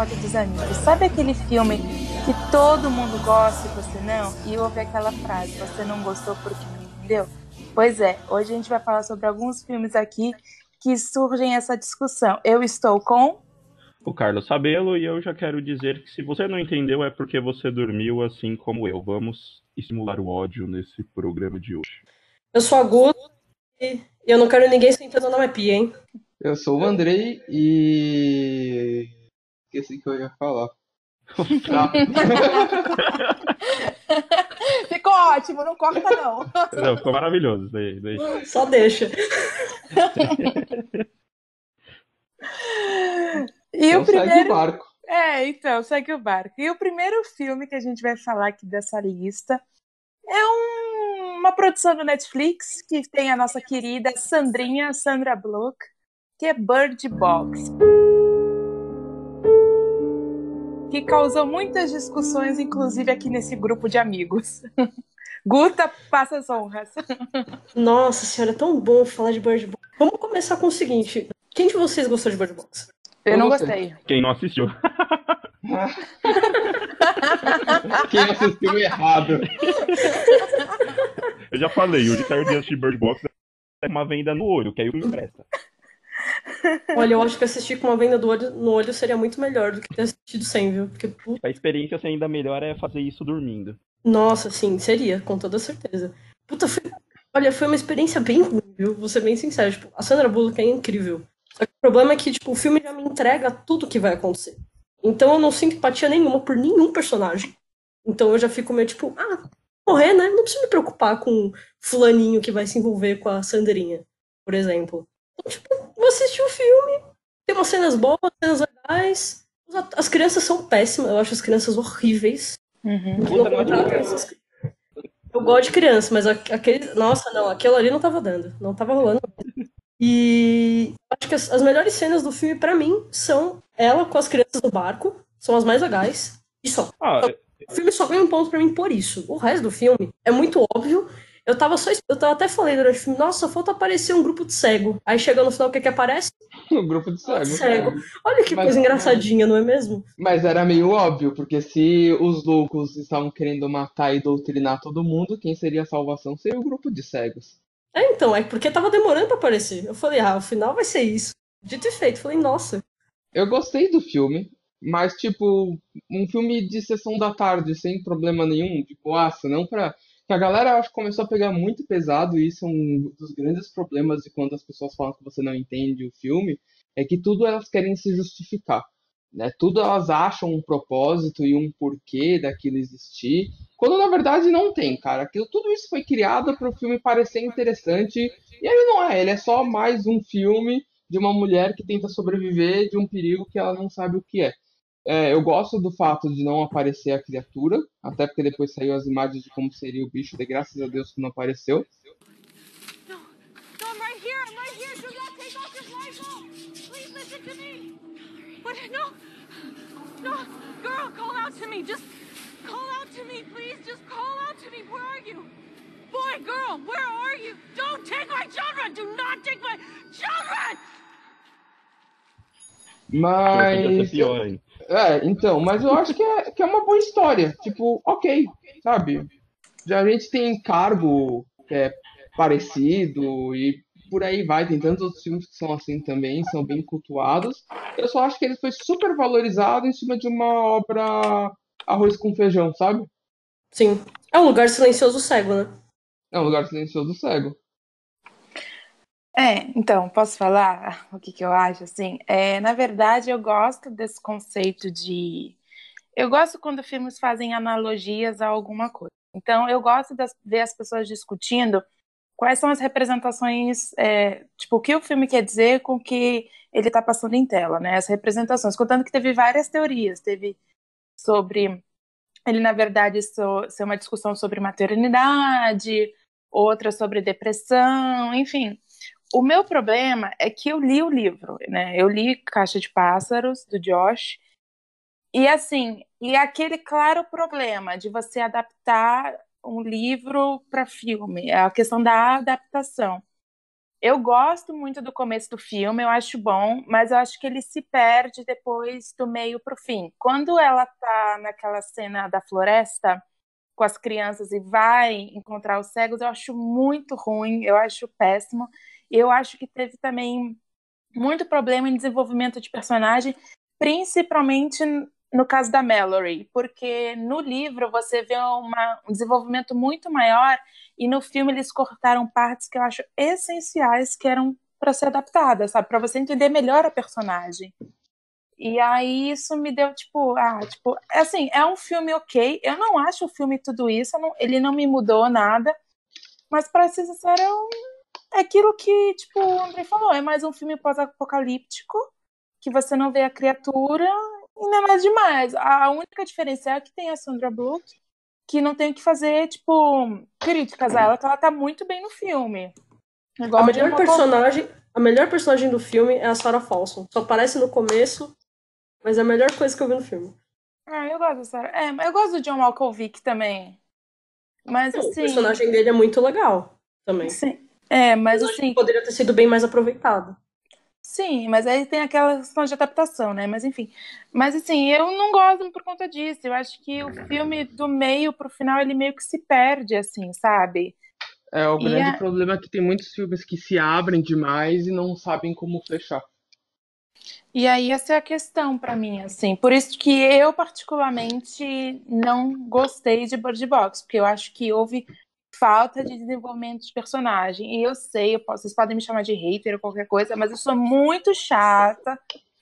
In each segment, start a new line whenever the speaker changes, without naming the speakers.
roda dos amigos. Sabe aquele filme que todo mundo gosta e você não? E ouve aquela frase, você não gostou porque não entendeu? Pois é, hoje a gente vai falar sobre alguns filmes aqui que surgem essa discussão. Eu estou com
o Carlos Sabelo e eu já quero dizer que se você não entendeu é porque você dormiu assim como eu. Vamos estimular o ódio nesse programa de hoje.
Eu sou a Guto e eu não quero ninguém sentando na minha pia, hein?
Eu sou o Andrei e. Esqueci que eu ia falar.
ficou ótimo, não corta não.
Não, ficou maravilhoso. Daí, daí.
Só deixa.
e então
o primeiro. Segue o barco.
É, então, segue o barco. E o primeiro filme que a gente vai falar aqui dessa lista é um, uma produção do Netflix que tem a nossa querida Sandrinha, Sandra Block, que é Bird Box. Que causou muitas discussões, inclusive aqui nesse grupo de amigos. Guta, passa as honras.
Nossa senhora, é tão bom falar de Bird Box. Vamos começar com o seguinte: quem de vocês gostou de Bird Box?
Eu não gostei.
Quem não assistiu?
Quem assistiu errado.
Eu já falei, o Ricardo de assistir Bird Box é uma venda no olho, que aí me presta.
Olha, eu acho que assistir com uma venda do olho, no olho seria muito melhor do que ter assistido sem, viu? Porque,
A experiência ser ainda melhor é fazer isso dormindo.
Nossa, sim, seria, com toda certeza. Puta, foi... Olha, foi uma experiência bem ruim, viu? Vou ser bem sincero. Tipo, a Sandra Bullock é incrível. Só que o problema é que, tipo, o filme já me entrega tudo o que vai acontecer. Então eu não sinto empatia nenhuma por nenhum personagem. Então eu já fico meio tipo, ah, morrer, né? Não preciso me preocupar com fulaninho que vai se envolver com a Sandrinha, por exemplo. Então, tipo, vou assistir o um filme, tem umas cenas boas, cenas legais. As crianças são péssimas, eu acho as crianças horríveis.
Uhum.
Eu gosto de criança, mas aquele. Nossa, não, aquilo ali não tava dando. Não tava rolando. E acho que as, as melhores cenas do filme, para mim, são ela com as crianças no barco. São as mais legais. E só.
Ah,
o filme só ganha um ponto para mim por isso. O resto do filme é muito óbvio. Eu tava só. Eu tava até falei durante o filme, nossa, só falta aparecer um grupo de cego. Aí chega no final, o que que aparece?
Um grupo de cego.
cego. Olha que mas, coisa engraçadinha, não é mesmo?
Mas era meio óbvio, porque se os loucos estavam querendo matar e doutrinar todo mundo, quem seria a salvação seria o grupo de cegos.
É, então, é porque tava demorando pra aparecer. Eu falei, ah, o final vai ser isso. Dito e feito. Falei, nossa.
Eu gostei do filme, mas, tipo, um filme de sessão da tarde, sem problema nenhum, de boaça, não pra. Que a galera acho que começou a pegar muito pesado, e isso é um dos grandes problemas de quando as pessoas falam que você não entende o filme, é que tudo elas querem se justificar. Né? Tudo elas acham um propósito e um porquê daquilo existir, quando na verdade não tem, cara. Aquilo, tudo isso foi criado para o filme parecer interessante, e ele não é, ele é só mais um filme de uma mulher que tenta sobreviver de um perigo que ela não sabe o que é. É. eu gosto do fato de não aparecer a criatura, até porque depois saiu as imagens de como seria o bicho, de graças a Deus que não apareceu.
No, girl, call out to me. Just call out to me, please. Just call out to me. Where are you? Boy, girl, where are you? Don't take my children. Do not take my children.
Mas. É, então, mas eu acho que é, que é uma boa história. Tipo, ok, sabe? Já a gente tem cargo que é parecido e por aí vai. Tem tantos outros filmes que são assim também, são bem cultuados. Eu só acho que ele foi super valorizado em cima de uma obra arroz com feijão, sabe?
Sim. É um lugar silencioso cego, né?
É um lugar silencioso cego.
É, então, posso falar o que, que eu acho? Assim, é, na verdade, eu gosto desse conceito de. Eu gosto quando filmes fazem analogias a alguma coisa. Então, eu gosto de ver as pessoas discutindo quais são as representações, é, tipo, o que o filme quer dizer com o que ele está passando em tela, né? As representações, contando que teve várias teorias, teve sobre ele, na verdade, ser uma discussão sobre maternidade, outra sobre depressão, enfim. O meu problema é que eu li o livro, né? Eu li Caixa de Pássaros, do Josh, e assim, e aquele claro problema de você adaptar um livro para filme, é a questão da adaptação. Eu gosto muito do começo do filme, eu acho bom, mas eu acho que ele se perde depois do meio pro fim. Quando ela tá naquela cena da floresta com as crianças e vai encontrar os cegos, eu acho muito ruim, eu acho péssimo. Eu acho que teve também muito problema em desenvolvimento de personagem, principalmente no caso da Mallory, porque no livro você vê uma, um desenvolvimento muito maior e no filme eles cortaram partes que eu acho essenciais que eram para ser adaptadas, sabe, para você entender melhor a personagem. E aí isso me deu tipo, ah, tipo, é assim, é um filme ok. Eu não acho o filme tudo isso, não, ele não me mudou nada, mas para ser sincero, é aquilo que, tipo, o André falou, é mais um filme pós-apocalíptico, que você não vê a criatura e não é mais demais. A única diferença é que tem a Sandra Bullock, que não tem o que fazer, tipo, críticas a ela, que ela tá muito bem no filme.
Igual a melhor personagem, a melhor personagem do filme é a Sarah Paulson. Só aparece no começo, mas é a melhor coisa que eu vi no filme.
Ah, eu gosto da Sarah. É, eu gosto do John Malkovich também. Mas
Não,
assim.
O personagem dele é muito legal também.
Sim. É, mas assim.
Poderia ter sido bem mais aproveitado.
Sim, mas aí tem aquela questão de adaptação, né? Mas enfim. Mas assim, eu não gosto por conta disso. Eu acho que o filme do meio pro final ele meio que se perde, assim, sabe?
É, o
E
grande
a-
problema é que tem muitos filmes que se abrem demais e não sabem como fechar.
E aí essa é a questão pra mim, assim. Por isso que eu particularmente não gostei de Bird Box, porque eu acho que houve falta de desenvolvimento de personagem. E eu sei, eu posso- vocês podem me chamar de hater ou qualquer coisa, mas eu sou muito chata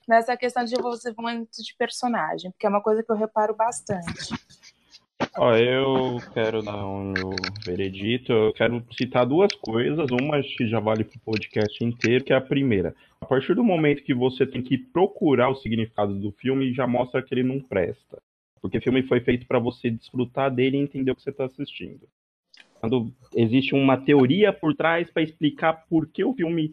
nessa questão de desenvolvimento de personagem, porque é uma coisa que eu reparo bastante.
Ó, eu quero dar um veredito. Eu quero citar duas coisas. Uma que já vale pro podcast inteiro, que é a primeira. A partir do momento que você tem que procurar o significado do filme, já mostra que ele não presta. Porque o filme foi feito para você desfrutar dele e entender o que você está assistindo. Quando existe uma teoria por trás para explicar por que o filme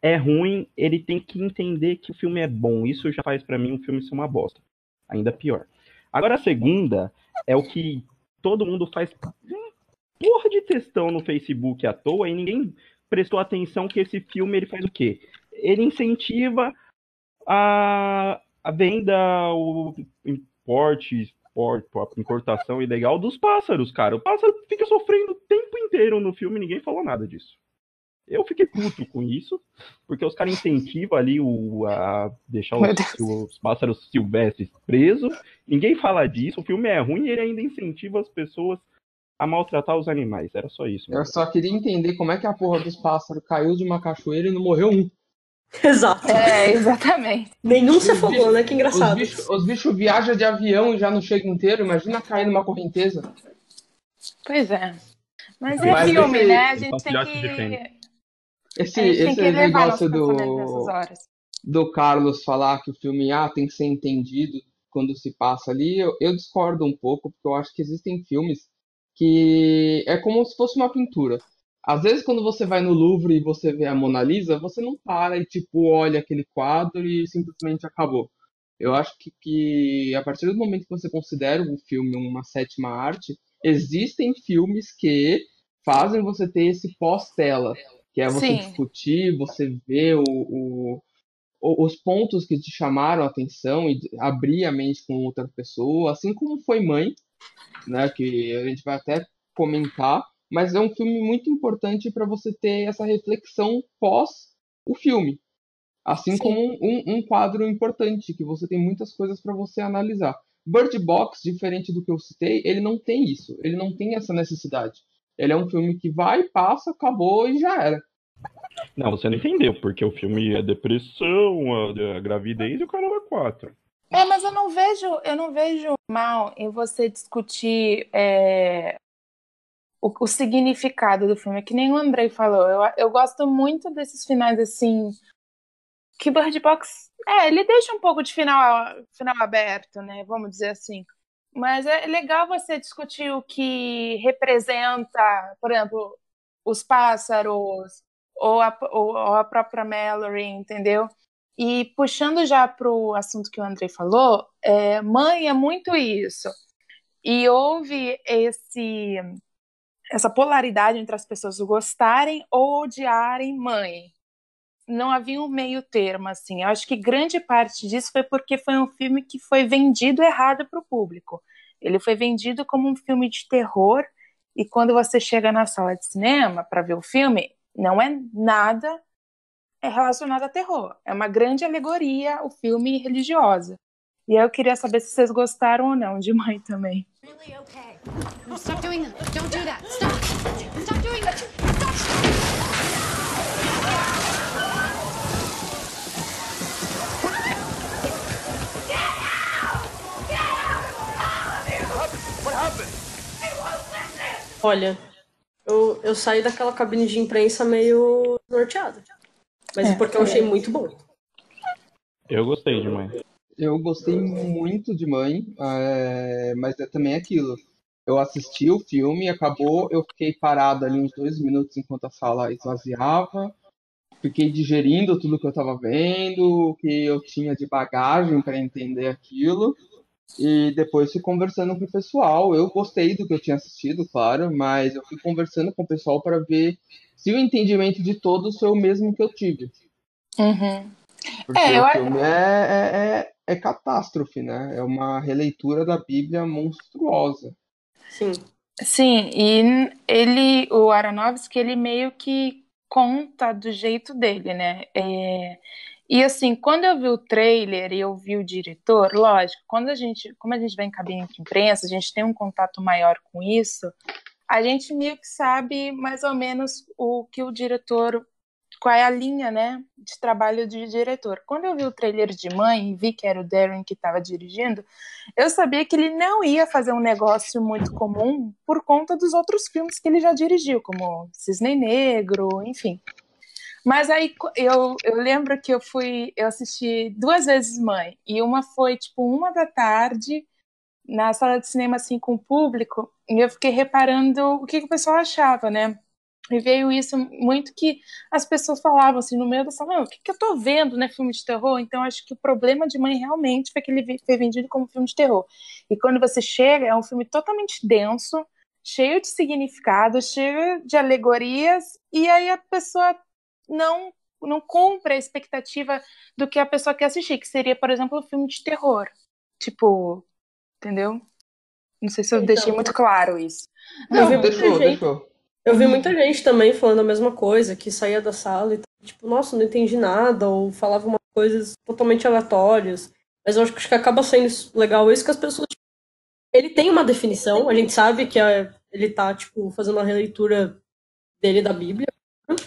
é ruim, ele tem que entender que o filme é bom. Isso já faz para mim um filme ser uma bosta. Ainda pior. Agora a segunda é o que todo mundo faz porra de textão no Facebook à toa e ninguém prestou atenção que esse filme ele faz o quê? Ele incentiva a, a venda, o importe, export, a importação ilegal dos pássaros, cara. O pássaro fica sofrendo o tempo inteiro no filme e ninguém falou nada disso. Eu fiquei puto com isso, porque os caras incentivam ali o, a deixar os, os pássaros silvestres presos. Ninguém fala disso, o filme é ruim e ele ainda incentiva as pessoas a maltratar os animais. Era só isso.
Eu só queria entender como é que a porra dos pássaros caiu de uma cachoeira e não morreu um.
Exato.
É, exatamente.
Nenhum se afogou, né? Que
Os
engraçado.
bichos os bichos viajam de avião e já não chega inteiro. Imagina cair numa correnteza.
Pois é. Mas
Mas
é filme,
esse-
né? A
esse
gente tem que.
Esse, esse
que
negócio do, do Carlos falar que o filme ah, tem que ser entendido quando se passa ali, eu, eu discordo um pouco, porque eu acho que existem filmes que é como se fosse uma pintura. Às vezes, quando você vai no Louvre e você vê a Mona Lisa, você não para e, tipo, olha aquele quadro e simplesmente acabou. Eu acho que, que a partir do momento que você considera o filme uma sétima arte, existem filmes que fazem você ter esse pós-tela, que é você
Sim.
discutir, você ver o, o- os pontos que te chamaram a atenção e abrir a mente com outra pessoa, assim como foi Mãe, né, que a gente vai até comentar, mas é um filme muito importante para você ter essa reflexão pós o filme. Assim
Sim.
como um, um quadro importante, que você tem muitas coisas para você analisar. Bird Box, diferente do que eu citei, ele não tem isso, ele não tem essa necessidade. Ele é um filme que vai, passa, acabou e já era.
Não, você não entendeu, porque o filme é depressão, a, a gravidez e o caramba é quatro.
É, mas eu não vejo, eu não vejo mal em você discutir é, o, o significado do filme, que nem o Andrei falou. Eu, eu gosto muito desses finais assim. Que Bird Box. É, ele deixa um pouco de final, final aberto, né? Vamos dizer assim. Mas é legal você discutir o que representa, por exemplo, os pássaros ou a, ou a própria Mallory, entendeu? E puxando já para o assunto que o Andrei falou, é, mãe é muito isso. E houve esse essa polaridade entre as pessoas gostarem ou odiarem mãe. Não havia um meio termo, assim. Eu acho que grande parte disso foi porque foi um filme que foi vendido errado para o público. Ele foi vendido como um filme de terror, e quando você chega na sala de cinema para ver o filme, não é nada relacionado a terror. É uma grande alegoria, o filme religiosa. E eu queria saber se vocês gostaram ou não de mãe também.
Really okay. No, stop doing that. Don't do that. Stop. Stop doing that. Stop.
Olha, eu, eu saí daquela cabine de imprensa meio norteada. Mas é porque eu achei muito bom.
Eu gostei de mãe.
Eu gostei muito de Mãe, é, mas é também aquilo. Eu assisti o filme, acabou, eu fiquei parado ali uns dois minutos enquanto a sala esvaziava. Fiquei digerindo tudo que eu estava vendo, o que eu tinha de bagagem para entender aquilo. E depois fui conversando com o pessoal. Eu gostei do que eu tinha assistido, claro, mas eu fui conversando com o pessoal para ver se o entendimento de todos foi o mesmo que eu tive.
Uhum.
Porque
É, eu
o filme é, é, é, é catástrofe, né? É uma releitura da Bíblia monstruosa.
Sim.
Sim, e ele, o Aronofsky, ele meio que conta do jeito dele, né? É, e assim, quando eu vi o trailer e eu vi o diretor, lógico, quando a gente, como a gente vai em cabine de imprensa, a gente tem um contato maior com isso, a gente meio que sabe mais ou menos o que o diretor, qual é a linha, né, de trabalho do diretor. Quando eu vi o trailer de Mãe e vi que era o Darren que estava dirigindo, eu sabia que ele não ia fazer um negócio muito comum por conta dos outros filmes que ele já dirigiu, como Cisne Negro, enfim. Mas aí eu, eu lembro que eu fui, eu assisti duas vezes Mãe, e uma foi tipo uma da tarde na sala de cinema assim com o público, e eu fiquei reparando o que, que o pessoal achava, né? E veio isso muito que as pessoas falavam assim no meio da sala, "Não, o que, que eu tô vendo, né, filme de terror? Então acho que o problema de Mãe realmente foi que ele foi vendido como filme de terror. E quando você chega, é um filme totalmente denso, cheio de significados, cheio de alegorias, e aí a pessoa não não cumpre a expectativa do que a pessoa quer assistir, que seria, por exemplo, um filme de terror. Tipo, entendeu? Não sei se eu
Então.
deixei muito claro isso.
Não, deixou, deixou.
Eu vi muita gente também falando a mesma coisa, que saía da sala e tipo, nossa, não entendi nada, ou falava umas coisas totalmente aleatórias. Mas eu acho que acaba sendo legal isso que as pessoas. tipo, Ele tem uma definição, a gente sabe que é- ele tá, tipo, fazendo uma releitura dele da Bíblia.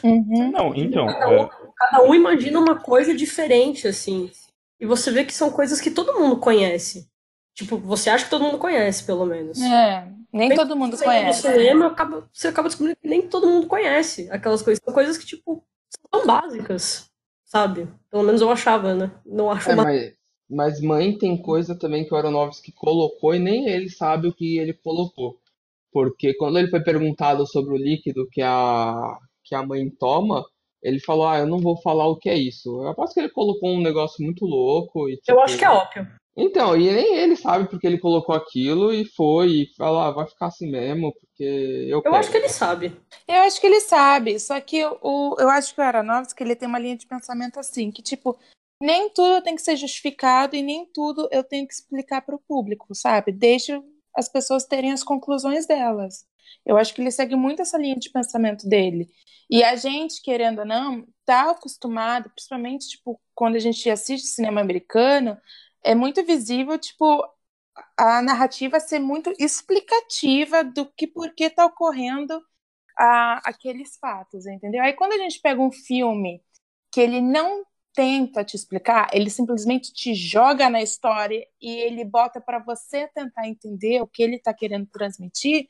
Uhum.
Não, então,
Cada
é,
um, cada um imagina uma coisa diferente, assim. E você vê que são coisas que todo mundo conhece. Tipo, você acha que todo mundo conhece, pelo menos.
É, nem todo mundo
vai no
conhece.
cinema, acaba- você acaba descobrindo que nem todo mundo conhece aquelas coisas. São coisas que, tipo, são tão básicas, sabe? Pelo menos eu achava, né? Não acho
É,
uma.
mas, mas Mãe tem coisa também que o Aronofsky colocou e nem ele sabe o que ele colocou. Porque quando ele foi perguntado sobre o líquido que a, que a mãe toma, ele falou, ah, eu não vou falar o que é isso. Eu aposto que ele colocou um negócio muito louco e,
Eu
tipo...
acho que é óbvio.
Então, e nem ele sabe porque ele colocou aquilo e foi, e falou, ah, vai ficar assim mesmo, porque eu
Eu
quero.
acho que ele sabe.
Eu acho que ele sabe, só que o, eu acho que o Aronofsky ele tem uma linha de pensamento assim, que tipo, nem tudo tem que ser justificado e nem tudo eu tenho que explicar para o público, sabe? Deixa as pessoas terem as conclusões delas. Eu acho que ele segue muito essa linha de pensamento dele. E a gente, querendo ou não, tá acostumado, principalmente tipo, quando a gente assiste cinema americano, é muito visível, tipo, a narrativa ser muito explicativa do que por que tá ocorrendo a, aqueles fatos, entendeu? Aí quando a gente pega um filme que ele não tenta te explicar, ele simplesmente te joga na história e ele bota para você tentar entender o que ele tá querendo transmitir,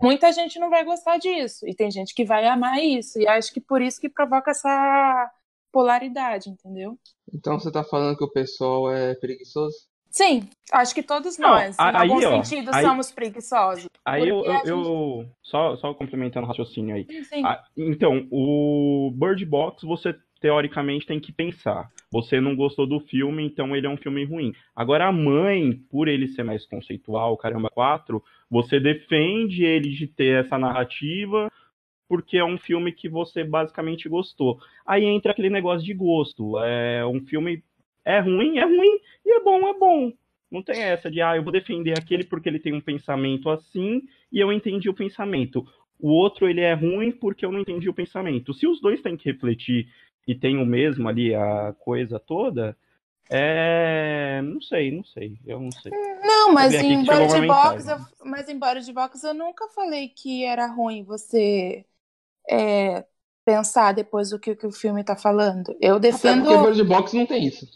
muita gente não vai gostar disso e tem gente que vai amar isso e acho que por isso que provoca essa polaridade, entendeu?
Então você tá falando que o pessoal é preguiçoso?
Sim, acho que todos
Não,
nós, em
aí,
algum
ó,
sentido,
aí-
somos preguiçosos.
aí eu, eu,
gente-
eu- só, só complementando o raciocínio aí.
Sim, sim.
Ah, então, o Bird Box, você teoricamente tem que pensar. Você não gostou do filme, então ele é um filme ruim. Agora a mãe, por ele ser mais conceitual, caramba, 4, você defende ele de ter essa narrativa porque é um filme que você basicamente gostou. Aí entra aquele negócio de gosto. É um filme é ruim, é ruim, e é bom, é bom. Não tem essa de, ah, eu vou defender aquele porque ele tem um pensamento assim e eu entendi o pensamento. O outro, ele é ruim porque eu não entendi o pensamento. Se os dois têm que refletir e tem o mesmo ali, a coisa toda, é. Não sei, não sei. Eu não sei.
Não, mas em
uma
Box, eu, mas em Bird Box eu nunca falei que era ruim você é, pensar depois do que, que o filme tá falando. Eu
Até
defendo,
porque Bird Box não tem isso.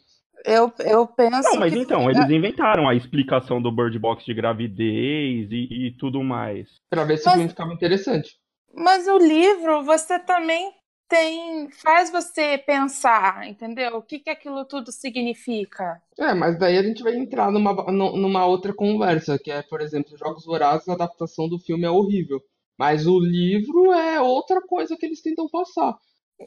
eu, eu penso
Não, mas
que
então, eles inventaram a explicação do Bird Box de gravidez e, e tudo mais.
Pra ver se
Mas-
o filme ficava interessante.
Mas o livro, você também tem, faz você pensar, entendeu? O que que aquilo tudo significa?
É, mas daí a gente vai entrar numa, nu- numa outra conversa, que é, por exemplo, Jogos Vorazes, a adaptação do filme é horrível. Mas o livro é outra coisa que eles tentam passar.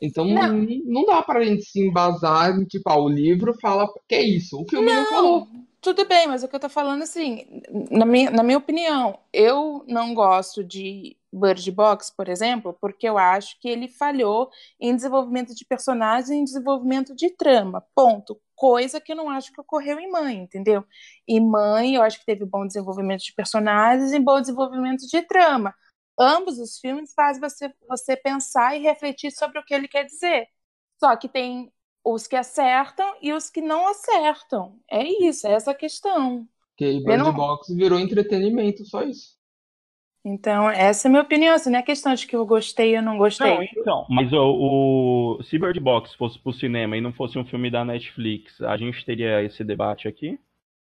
Então
Não.
não, não dá pra gente se embasar em, tipo, ah, o livro fala que é isso. O filme não, falou.
Tudo bem, mas o que eu tô falando assim, na minha, na minha opinião, eu não gosto de Bird Box, por exemplo, porque eu acho que ele falhou em desenvolvimento de personagens e em desenvolvimento de trama. Ponto. Coisa que eu não acho que ocorreu em Mãe, entendeu? E Mãe, eu acho que teve bom desenvolvimento de personagens e bom desenvolvimento de trama. Ambos os filmes fazem você, você pensar e refletir sobre o que ele quer dizer. Só que tem os que acertam e os que não acertam. É isso, é essa a questão.
Porque Bird
não-
Box virou entretenimento, só isso.
Então, essa é a minha opinião. Assim, não é questão de que eu gostei ou não gostei.
Não, então. Mas o, o se Bird Box fosse pro cinema e não fosse um filme da Netflix, a gente teria esse debate aqui?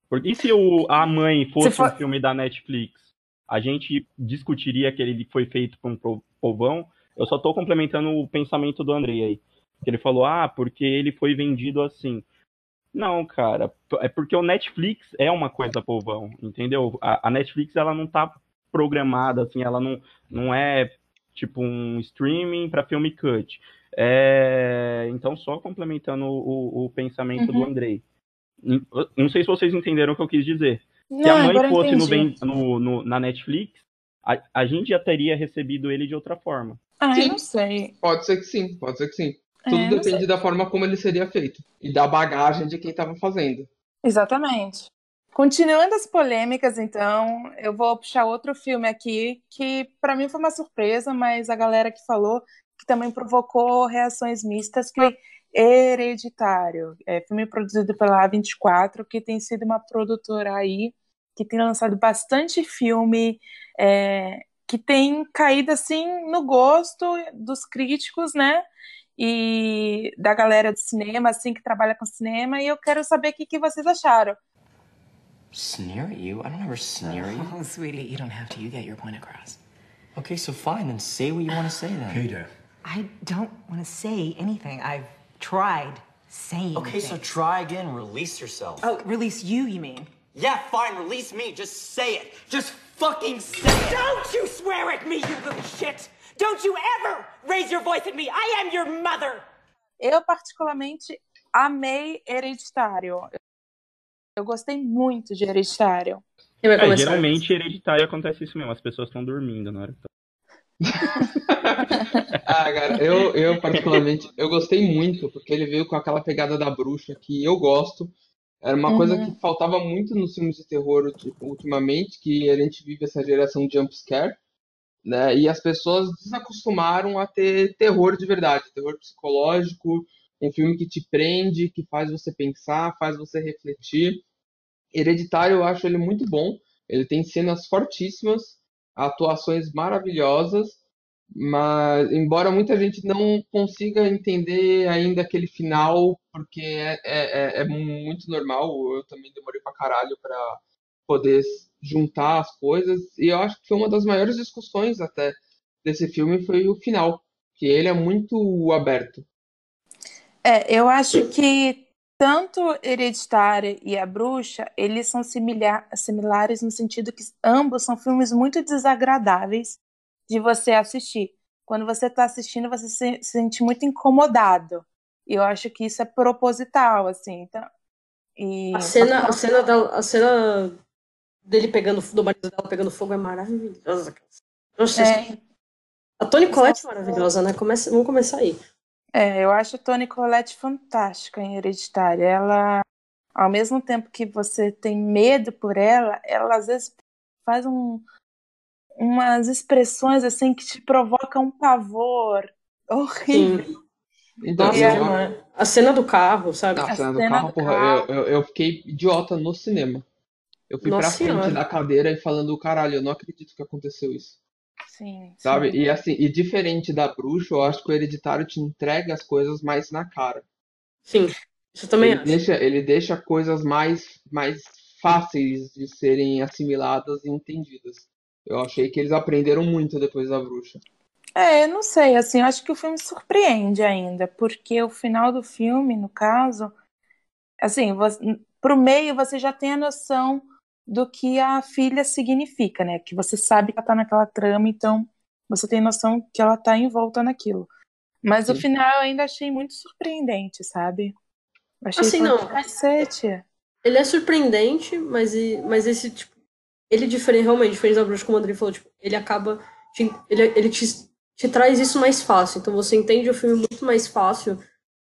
Porque e se o, a mãe fosse
for-
um filme da Netflix, a gente discutiria que ele foi feito por um povão? Eu só tô complementando o pensamento do Andrei aí. Que ele falou, ah, porque ele foi vendido assim. Não, cara, é porque o Netflix é uma coisa povão, entendeu? A, a Netflix, ela não tá programada, assim, ela não, não é tipo um streaming para filme cut. É, então, só complementando o, o pensamento do
Uhum.
Andrei. N- Não sei se vocês entenderam o que eu quis dizer.
Não,
Se a mãe fosse no, no- no- na Netflix, a, a gente já teria recebido ele de outra forma.
Ah,
Sim.
eu não sei.
Pode ser que sim, pode ser que sim.
É,
Tudo
não
depende
sei.
da forma como ele seria feito. E da bagagem de quem tava fazendo.
Exatamente. Continuando as polêmicas, então, eu vou puxar outro filme aqui que para mim foi uma surpresa, mas a galera que falou que também provocou reações mistas, que foi Hereditário. É filme produzido pela A24, que tem sido uma produtora aí que tem lançado bastante filme, é, que tem caído assim no gosto dos críticos, né? E da galera do cinema, assim, que trabalha com cinema, e eu quero saber o que, que vocês acharam.
Sneer at you? I don't ever sneer at you.
Oh, sweetie, you don't have to. You get your point across.
Okay, so fine, then say what you want to say then.
Peter.
I don't want to say anything. I've tried saying
Okay, so
things.
try again, release yourself.
Oh, release you, you mean?
Yeah, fine, release me. Just say it. Just fucking say it.
Don't you swear at me, you little shit! Don't you ever raise your voice at me! I am your mother!
Eu, particularmente, amei Hereditário. Eu gostei muito de Hereditário.
É, geralmente, hereditário acontece isso mesmo, as pessoas estão dormindo na hora que
Ah, cara, eu, eu particularmente, eu gostei muito, porque ele veio com aquela pegada da bruxa que eu gosto. Era uma coisa
Uhum.
que faltava muito nos filmes de terror ultimamente, que a gente vive essa geração jump scare, né? E as pessoas desacostumaram a ter terror de verdade, terror psicológico, um filme que te prende, que faz você pensar, faz você refletir. Hereditário, eu acho ele muito bom. Ele tem cenas fortíssimas, atuações maravilhosas, mas embora muita gente não consiga entender ainda aquele final, porque é, é, é- é muito normal, eu também demorei pra caralho pra poder juntar as coisas, e eu acho que foi uma das maiores discussões até desse filme foi o final, que ele é muito aberto.
É, eu acho que tanto Hereditário e A Bruxa, eles são similar- similares no sentido que ambos são filmes muito desagradáveis de você assistir. Quando você está assistindo, você se se sente muito incomodado. E eu acho que isso é proposital, assim. Então, e...
A cena, a cena, da, a cena dele pegando, do marido dela pegando fogo é maravilhosa. Nossa,
É.
a Toni Collette é maravilhosa, né? Comece, vamos começar aí.
É, eu acho a Toni Collette fantástica em Hereditária. Ela, ao mesmo tempo que você tem medo por ela, ela às vezes faz um, umas expressões assim que te provocam um pavor horrível.
Então,
Nossa,
E a-
a cena do carro, sabe?
A cena do
cena
carro,
do
porra,
carro.
Eu, eu, eu fiquei idiota no cinema. Eu fui
Nossa
pra frente
Senhora.
da cadeira e falando, caralho, eu não acredito que aconteceu isso.
Sim,
Sabe?
sim.
E assim, e diferente da bruxa, eu acho que o hereditário te entrega as coisas mais na cara.
Sim, isso eu também
Ele
acho.
deixa, ele deixa coisas mais, mais fáceis de serem assimiladas e entendidas. Eu achei que eles aprenderam muito depois da bruxa.
É, eu não sei, assim, eu acho que o filme surpreende ainda, porque o final do filme, no caso, assim, você, pro meio você já tem a noção do que a filha significa, né? Que você sabe que ela tá naquela trama, então você tem noção que ela tá envolta naquilo. Mas o
Sim.
final eu ainda achei muito surpreendente, sabe? Achei
Assim, não.
cacete.
Ele é surpreendente, mas, mas esse, tipo, ele diferente, realmente, diferente da bruxa, como o André falou, tipo, ele acaba, te- ele, ele te, te traz isso mais fácil, então você entende o filme muito mais fácil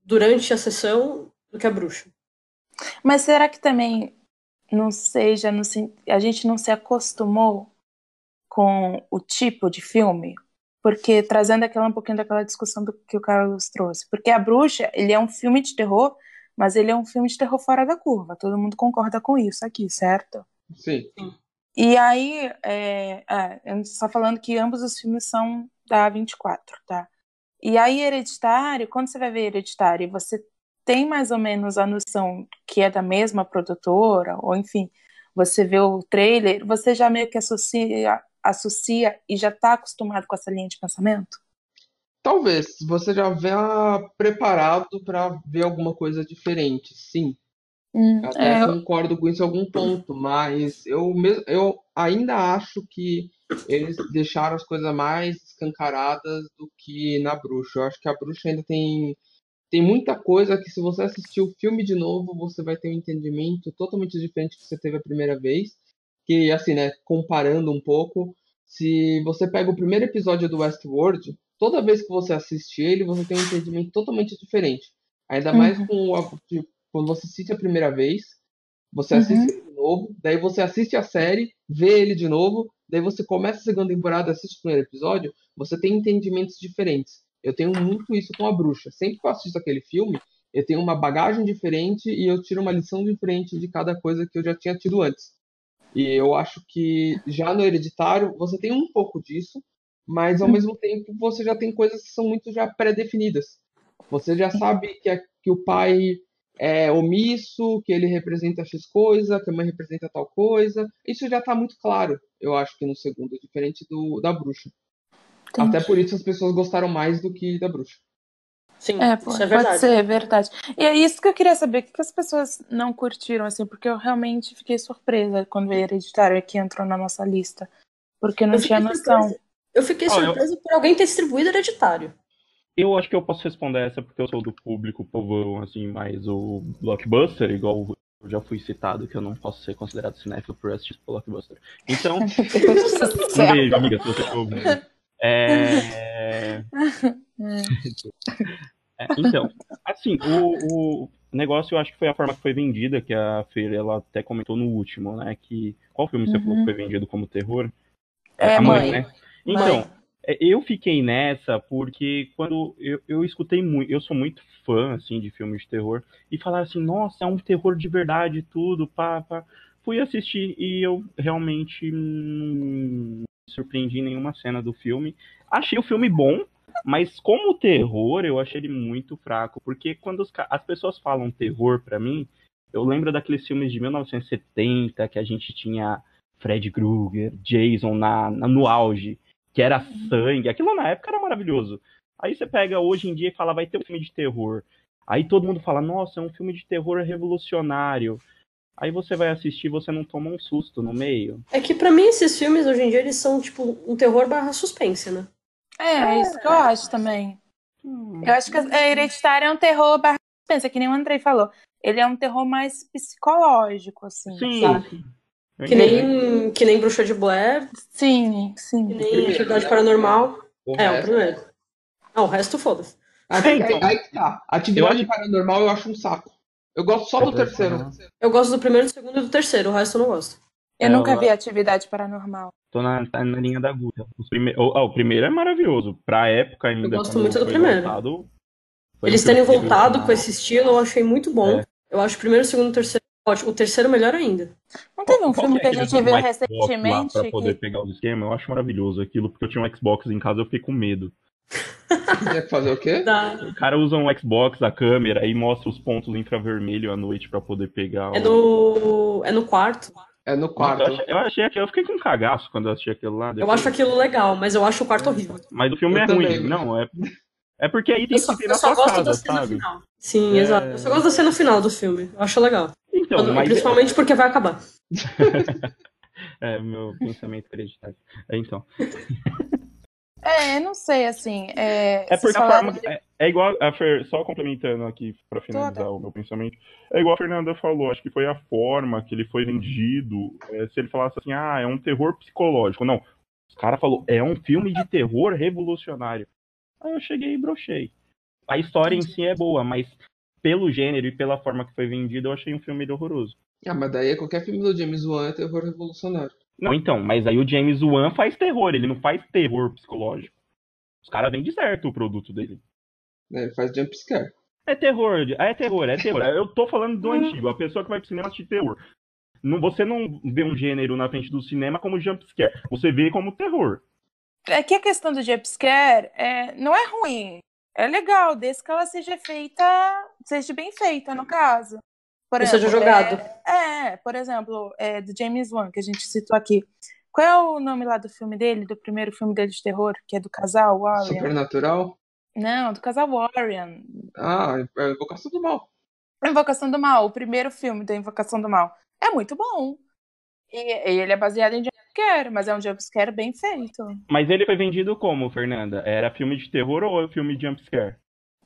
durante a sessão do que a bruxa.
Mas será que também não seja, no sen- a gente não se acostumou com o tipo de filme? Porque trazendo aquela um pouquinho daquela discussão do que o Carlos trouxe. Porque A Bruxa, ele é um filme de terror, mas ele é um filme de terror fora da curva. Todo mundo concorda com isso aqui, certo?
Sim.
E aí, é, eu só falando que ambos os filmes são da 24, tá? E aí, Hereditário, quando você vai ver Hereditário você tem mais ou menos a noção que é da mesma produtora, ou enfim, você vê o trailer, você já meio que associa, associa e já tá acostumado com essa linha de pensamento?
Talvez você já venha preparado para ver alguma coisa diferente, sim.
Hum,
Até
é,
concordo com isso em algum ponto, mas eu, mes- eu ainda acho que eles deixaram as coisas mais escancaradas do que na bruxa. Eu acho que a bruxa ainda tem, tem muita coisa que, se você assistir o filme de novo, você vai ter um entendimento totalmente diferente do que você teve a primeira vez. Que, assim, né, comparando um pouco, se você pega o primeiro episódio do Westworld, toda vez que você assiste ele, você tem um entendimento totalmente diferente. Ainda mais
Uhum.
com a- tipo, quando você assiste a primeira vez, você
Uhum.
assiste de novo, daí você assiste a série, vê ele de novo, daí você começa a segunda temporada, assiste o primeiro episódio, você tem entendimentos diferentes. Eu tenho muito isso com a bruxa. Sempre que eu assisto aquele filme, eu tenho uma bagagem diferente e eu tiro uma lição diferente de cada coisa que eu já tinha tido antes. E eu acho que já no Hereditário você tem um pouco disso, mas ao mesmo tempo você já tem coisas que são muito já pré-definidas. Você já sabe que, a- que o pai é omisso, que ele representa X coisa, que a mãe representa tal coisa. Isso já tá muito claro, eu acho que no segundo, diferente do da bruxa.
entendi.
Até por isso as pessoas gostaram mais do que da bruxa.
Sim,
É, pô,
isso é
pode
verdade.
ser, é verdade. E é isso que eu queria saber, o que que as pessoas não curtiram, assim, porque eu realmente fiquei surpresa quando veio Hereditário aqui entrou na nossa lista, porque não
Eu
tinha
fiquei
noção.
surpresa. Eu fiquei
Ó, eu-
surpresa por alguém ter distribuído hereditário.
Eu acho que eu posso responder essa porque eu sou do público povão, assim, mais o blockbuster, igual eu já fui citado, que eu não posso ser considerado cinéfilo por assistir blockbuster. Então, um beijo, amiga, se você for. É... É, Então, assim, o, o negócio eu acho que foi a forma que foi vendida, que a Feira ela até comentou no último, né? Que qual filme você falou que foi vendido como terror?
É,
a
Mãe.
mãe, né?
Mãe.
Então, eu fiquei nessa porque quando eu, eu escutei muito, eu sou muito fã assim de filmes de terror e falaram assim, nossa, é um terror de verdade tudo, pá, pá. Fui assistir e eu realmente me surpreendi em nenhuma cena do filme. Achei o filme bom, mas como terror, eu achei ele muito fraco, porque quando os as pessoas falam terror pra mim, eu lembro daqueles filmes de 1970 que a gente tinha Fred Krueger, Jason na, na- no auge, que era sangue. Aquilo na época era maravilhoso. Aí você pega hoje em dia e fala, vai ter um filme de terror. Aí todo mundo fala, nossa, é um filme de terror revolucionário. Aí você vai assistir e você não toma um susto no meio.
É que pra mim esses filmes hoje em dia eles são tipo um terror barra suspense, né?
É, é isso que eu acho também. Eu acho que é, Hereditário é um terror barra pensa que nem o Andrei falou. Ele é um terror mais psicológico, assim,
Sim,
sabe?
Que nem, que nem Bruxa de Blair,
Sim, sim.
que nem Atividade Paranormal.
O
É, o
resto-
primeiro. Não, o resto foda-se.
Aí,
então.
aí que tá. Atividade
Eu
paranormal eu acho um saco. Eu gosto só do terceiro.
Eu gosto do primeiro, do segundo e do terceiro, o resto eu não gosto.
Eu
É,
nunca
eu-
vi atividade paranormal.
Tô na, tá na linha da agulha. Os prime... o, ah, o primeiro é maravilhoso. Pra época ainda.
Eu gosto muito do primeiro.
foi
Eles terem voltado com esse estilo, eu achei muito bom.
É.
Eu acho o primeiro, o segundo e o terceiro ótimo. O terceiro melhor ainda.
Não teve um filme que a
é aquele
gente viu recentemente
Pra poder
que
pegar os esquemas, eu acho maravilhoso aquilo, porque eu tinha um Xbox em casa eu fiquei com medo.
Tinha que fazer o quê?
O cara usa um Xbox, a câmera, e mostra os pontos infravermelho à noite pra poder pegar
É
o-
no. É no quarto.
É no quarto.
Eu achei, eu achei aquilo, eu fiquei com um cagaço quando eu assisti aquilo lá.
Eu
depois.
acho aquilo legal, mas eu acho o quarto horrível.
Mas o filme
Eu
é ruim.
também.
Não, é. É porque aí tem
Eu só,
que ter
eu
na
só
sua
gosto da
casa,
cena
sabe?
final. Sim,
É.
exato. Eu só gosto da cena final do filme. Eu acho legal.
Então,
Quando-
mas
Principalmente porque vai acabar.
é meu pensamento hereditário. É, então.
É, não sei, assim. É,
É porque a forma.
de-
É, é igual a Fer, só complementando aqui pra finalizar o meu pensamento. É igual a Fernanda falou, acho que foi a forma que ele foi vendido. é, se ele falasse assim, ah, é um terror psicológico. Não. Os caras falou, é um filme de terror revolucionário. Aí eu cheguei e brochei. A história em si é boa, mas pelo gênero e pela forma que foi vendido, eu achei um filme horroroso.
Ah, mas daí qualquer filme do James Wan é terror revolucionário.
Não, então, mas aí o James Wan faz terror, ele não faz terror psicológico. Os caras vendem certo o produto dele.
Né? Ele faz jump scare.
É terror, é terror, é terror. Eu tô falando do antigo, a pessoa que vai pro cinema assistir terror. Não, você não vê um gênero na frente do cinema como jumpscare, você vê como terror.
É que a questão do jumpscare é, não é ruim. É legal, desde que ela seja feita, seja bem feita, no caso. Por
Ou seja jogado.
É, é, por exemplo, é, do James Wan, que a gente citou aqui. Qual é o nome lá do filme dele, do primeiro filme dele de terror, que é do casal Warren?
Supernatural?
Não, do casal Warren.
Ah, é Invocação do Mal.
Invocação do Mal, o primeiro filme da Invocação do Mal. É muito bom. E, e ele é baseado em jumpscare, mas é um jumpscare bem feito.
Mas ele foi vendido como, Fernanda? Era filme de terror ou filme de jumpscare?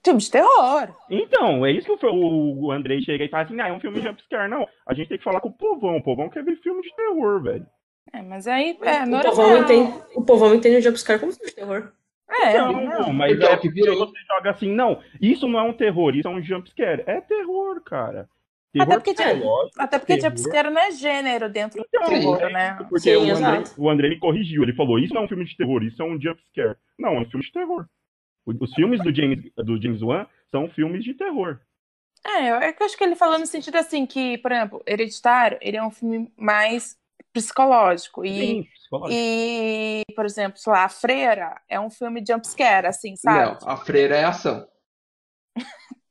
Filme de terror.
Então, é isso que o, o Andrei chega e fala assim, ah, é um filme de jumpscare. Não, a gente tem que falar com o povão. O povão quer ver filme de terror, velho.
É, mas aí é
o,
normal.
povão entende, o povão entende o jumpscare como filme de terror.
É,
Não,
não.
mas
é
é
o que
você joga assim, não, isso não é um terror, isso é um jumpscare. É terror, cara. Terror
Até porque,
psicológico,
até porque
terror.
jumpscare não é gênero dentro do
Então,
terror,
é
né?
Porque
Sim,
o, André, o André ele corrigiu, ele falou, isso não é um filme de terror, isso é um jumpscare. Não, é um filme de terror. Os filmes do James, do James Wan são filmes de terror.
É, eu- é que eu acho que ele falou no sentido assim que, por exemplo, Hereditário, ele é um filme mais psicológico. E,
Sim, psicológico.
e por exemplo, sei lá, A Freira é um filme jumpscare, assim, sabe?
Não, a freira é ação.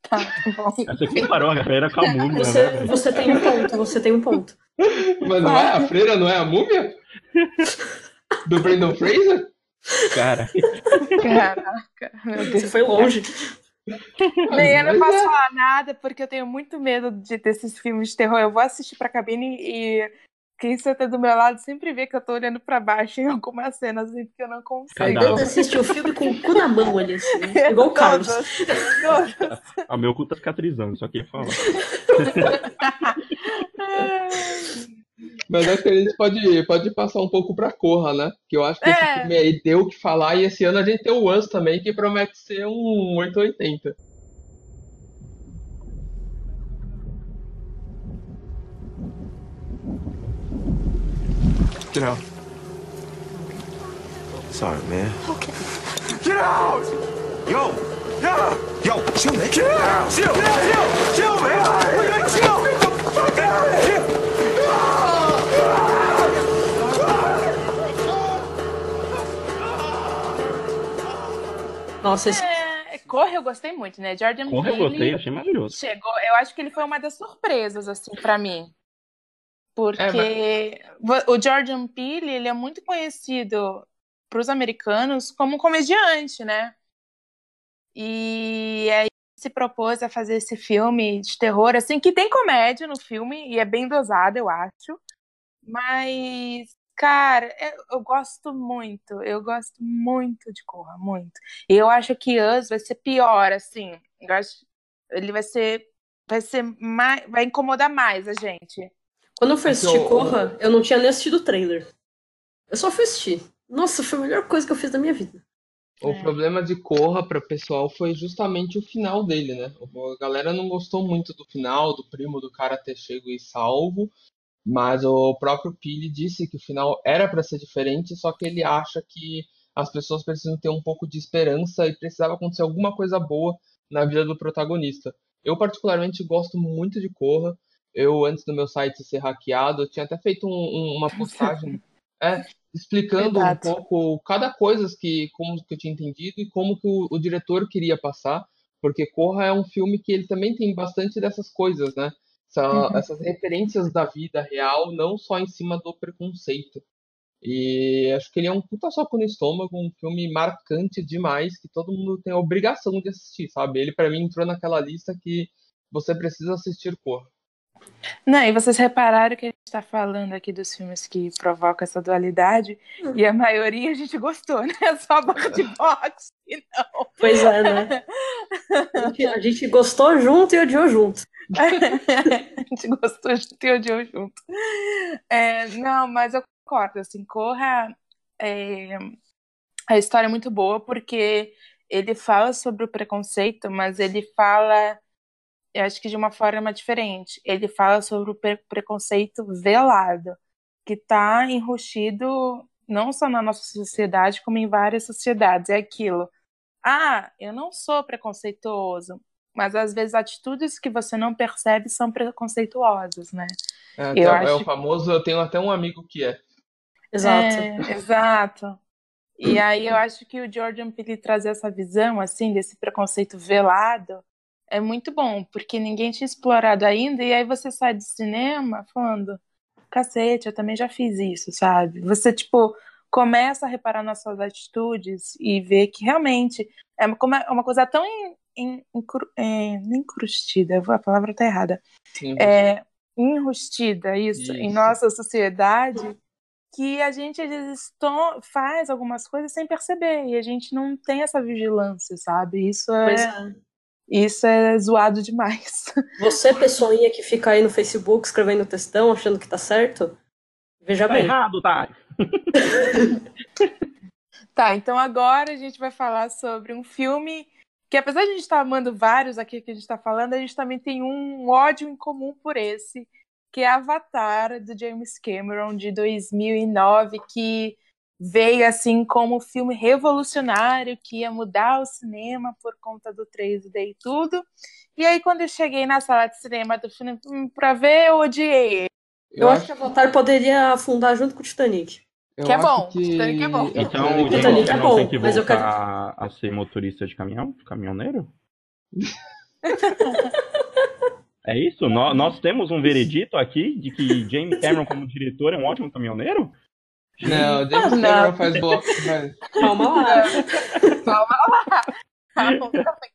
Tá, bom.
Essa aqui parou, a era com a múmia, né,
Você,
velho?
você tem um ponto, você tem um ponto.
Mas não é? A freira não é a múmia? Do Brandon Fraser?
Cara,
Caraca, meu
Você
Deus.
foi longe.
Nem eu não posso
é.
falar nada porque eu tenho muito medo de desses filmes de terror. Eu vou assistir pra cabine e quem senta do meu lado sempre vê que eu tô olhando pra baixo em algumas cenas assim, porque eu não consigo.
Cada um.
assistir o filme com o cu na mão ali, assim. Igual o Carlos.
Todos.
a meu cu tá cicatrizando, só queria falar.
Mas acho que a gente pode, pode passar um pouco pra Corra, né? Que eu acho que esse
É.
filme aí deu o que falar. E esse ano a gente tem o Once também, que promete ser um 880.
Get out. Sorry, man. Okay. Get out! Yo! Yeah! Yo, chill, man. Get out! Chill! Chill! Chill, man! We gotta chill! Get the fuck out of here!
Nossa, esse...
É, Corre eu gostei muito, né? Jordan
Corre, eu
Peele
gostei, achei maravilhoso.
chegou. Eu acho que ele foi uma das surpresas assim pra mim, porque o Jordan Peele ele é muito conhecido para os americanos como um comediante, né? E aí se propôs a fazer esse filme de terror, assim, que tem comédia no filme e é bem dosado, eu acho. Mas Cara, eu, eu gosto muito, eu gosto muito de Corra, muito. E eu acho que Us vai ser pior, assim. Eu acho, ele vai ser, vai ser mais, vai incomodar mais a gente.
Quando eu fui assistir
Então,
Corra, eu não tinha nem assistido o trailer. Eu só fui assistir. Nossa, foi a melhor coisa que eu fiz da minha vida.
O
É.
problema de Corra para o pessoal foi justamente o final dele, né? A galera não gostou muito do final, do primo do cara ter chego e salvo, mas o próprio Pili disse que o final era para ser diferente, só que ele acha que as pessoas precisam ter um pouco de esperança e precisava acontecer alguma coisa boa na vida do protagonista. Eu particularmente gosto muito de Corra. Eu antes do meu site ser hackeado, eu tinha até feito um- um- uma postagem é, explicando um
Exato.
pouco cada coisa que, como que eu tinha entendido e como que o, o diretor queria passar, porque Corra é um filme que ele também tem bastante dessas coisas, né? Essa-
Uhum.
Essas referências da vida real, não só em cima do preconceito. E acho que ele é um puta soco no estômago, um filme marcante demais, que todo mundo tem a obrigação de assistir, sabe? Ele pra mim entrou naquela lista que você precisa assistir Corra.
Não, e vocês repararam que a gente está falando aqui dos filmes que provocam essa dualidade, e a maioria a gente gostou, né? Só a boca de boxe, e não.
Pois é, né? A gente, a gente gostou junto e odiou junto.
a gente gostou junto e odiou junto. É, não, mas eu concordo, assim, Corra, é, a história é muito boa porque ele fala sobre o preconceito, mas ele fala, eu acho que de uma forma diferente. Ele fala sobre o pre- preconceito velado, que está enrustido não só na nossa sociedade, como em várias sociedades. É aquilo. Ah, eu não sou preconceituoso, mas às vezes atitudes que você não percebe são preconceituosas, né?
É,
Eu
é
acho
o famoso, eu tenho até um amigo que é.
Exato.
É, exato. E aí eu acho que o Jordan Peele trazer essa visão, assim, desse preconceito velado, é muito bom, porque ninguém tinha explorado ainda, e aí você sai do cinema falando, cacete, eu também já fiz isso, sabe? Você, tipo, começa a reparar nas suas atitudes e ver que realmente é uma, é uma coisa tão in, in, incru- é, encrustida, a palavra tá errada,
Sim,
é, enrustida, isso, em
Isso.
nossa sociedade, que a gente às vezes faz algumas coisas sem perceber e a gente não tem essa vigilância, sabe? Isso
Pois
é,
é.
Isso é zoado demais.
Você, pessoinha que fica aí no Facebook escrevendo textão, achando que tá certo, veja
Tá
bem.
errado, tá?
Tá, então agora a gente vai falar sobre um filme que, apesar de a gente estar amando vários aqui que a gente está falando, a gente também tem um ódio em comum por esse, que é Avatar, do James Cameron, de 2009, que veio assim como um filme revolucionário que ia mudar o cinema por conta do 3D e tudo. E aí, quando eu cheguei na sala de cinema do filme hum, pra ver, eu odiei.
Eu acho que Avatar poderia afundar junto com o Titanic.
Que é bom, Titanic é bom.
Então o
Titanic
James
é bom,
que
mas eu quero-
voltar a ser motorista de caminhão? Caminhoneiro? É isso? Nó- Nós, temos um veredito aqui de que James Cameron, como diretor, é um ótimo caminhoneiro?
Não, James
Não.
Cameron faz boa.
Calma lá.
Calma lá. Calma,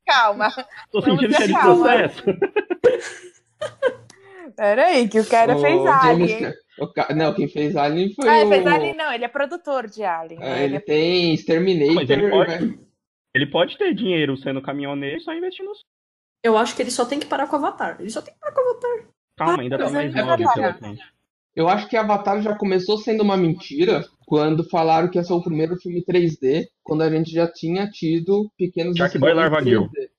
calma.
Tô sentindo que é de
calma.
processo.
Peraí, que o cara
O
fez
James
Alien.
Ca- o ca- Não, quem fez Alien foi
Ah,
o.
fez Alien não, ele é produtor de Alien. Né?
ele
Ele é-
tem Exterminator.
Mas ele pode, ele pode ter dinheiro sendo caminhoneiro e só investir no.
Eu acho que ele só tem que parar com o Avatar. Ele só tem que parar com o Avatar.
Calma, ainda tá
é,
mais
é
nove pela frente.
Eu acho que Avatar já começou sendo uma mentira quando falaram que ia ser o primeiro filme 3D, quando a gente já tinha tido pequenos
Shark Boy
espiões
Larva Girl.
3D.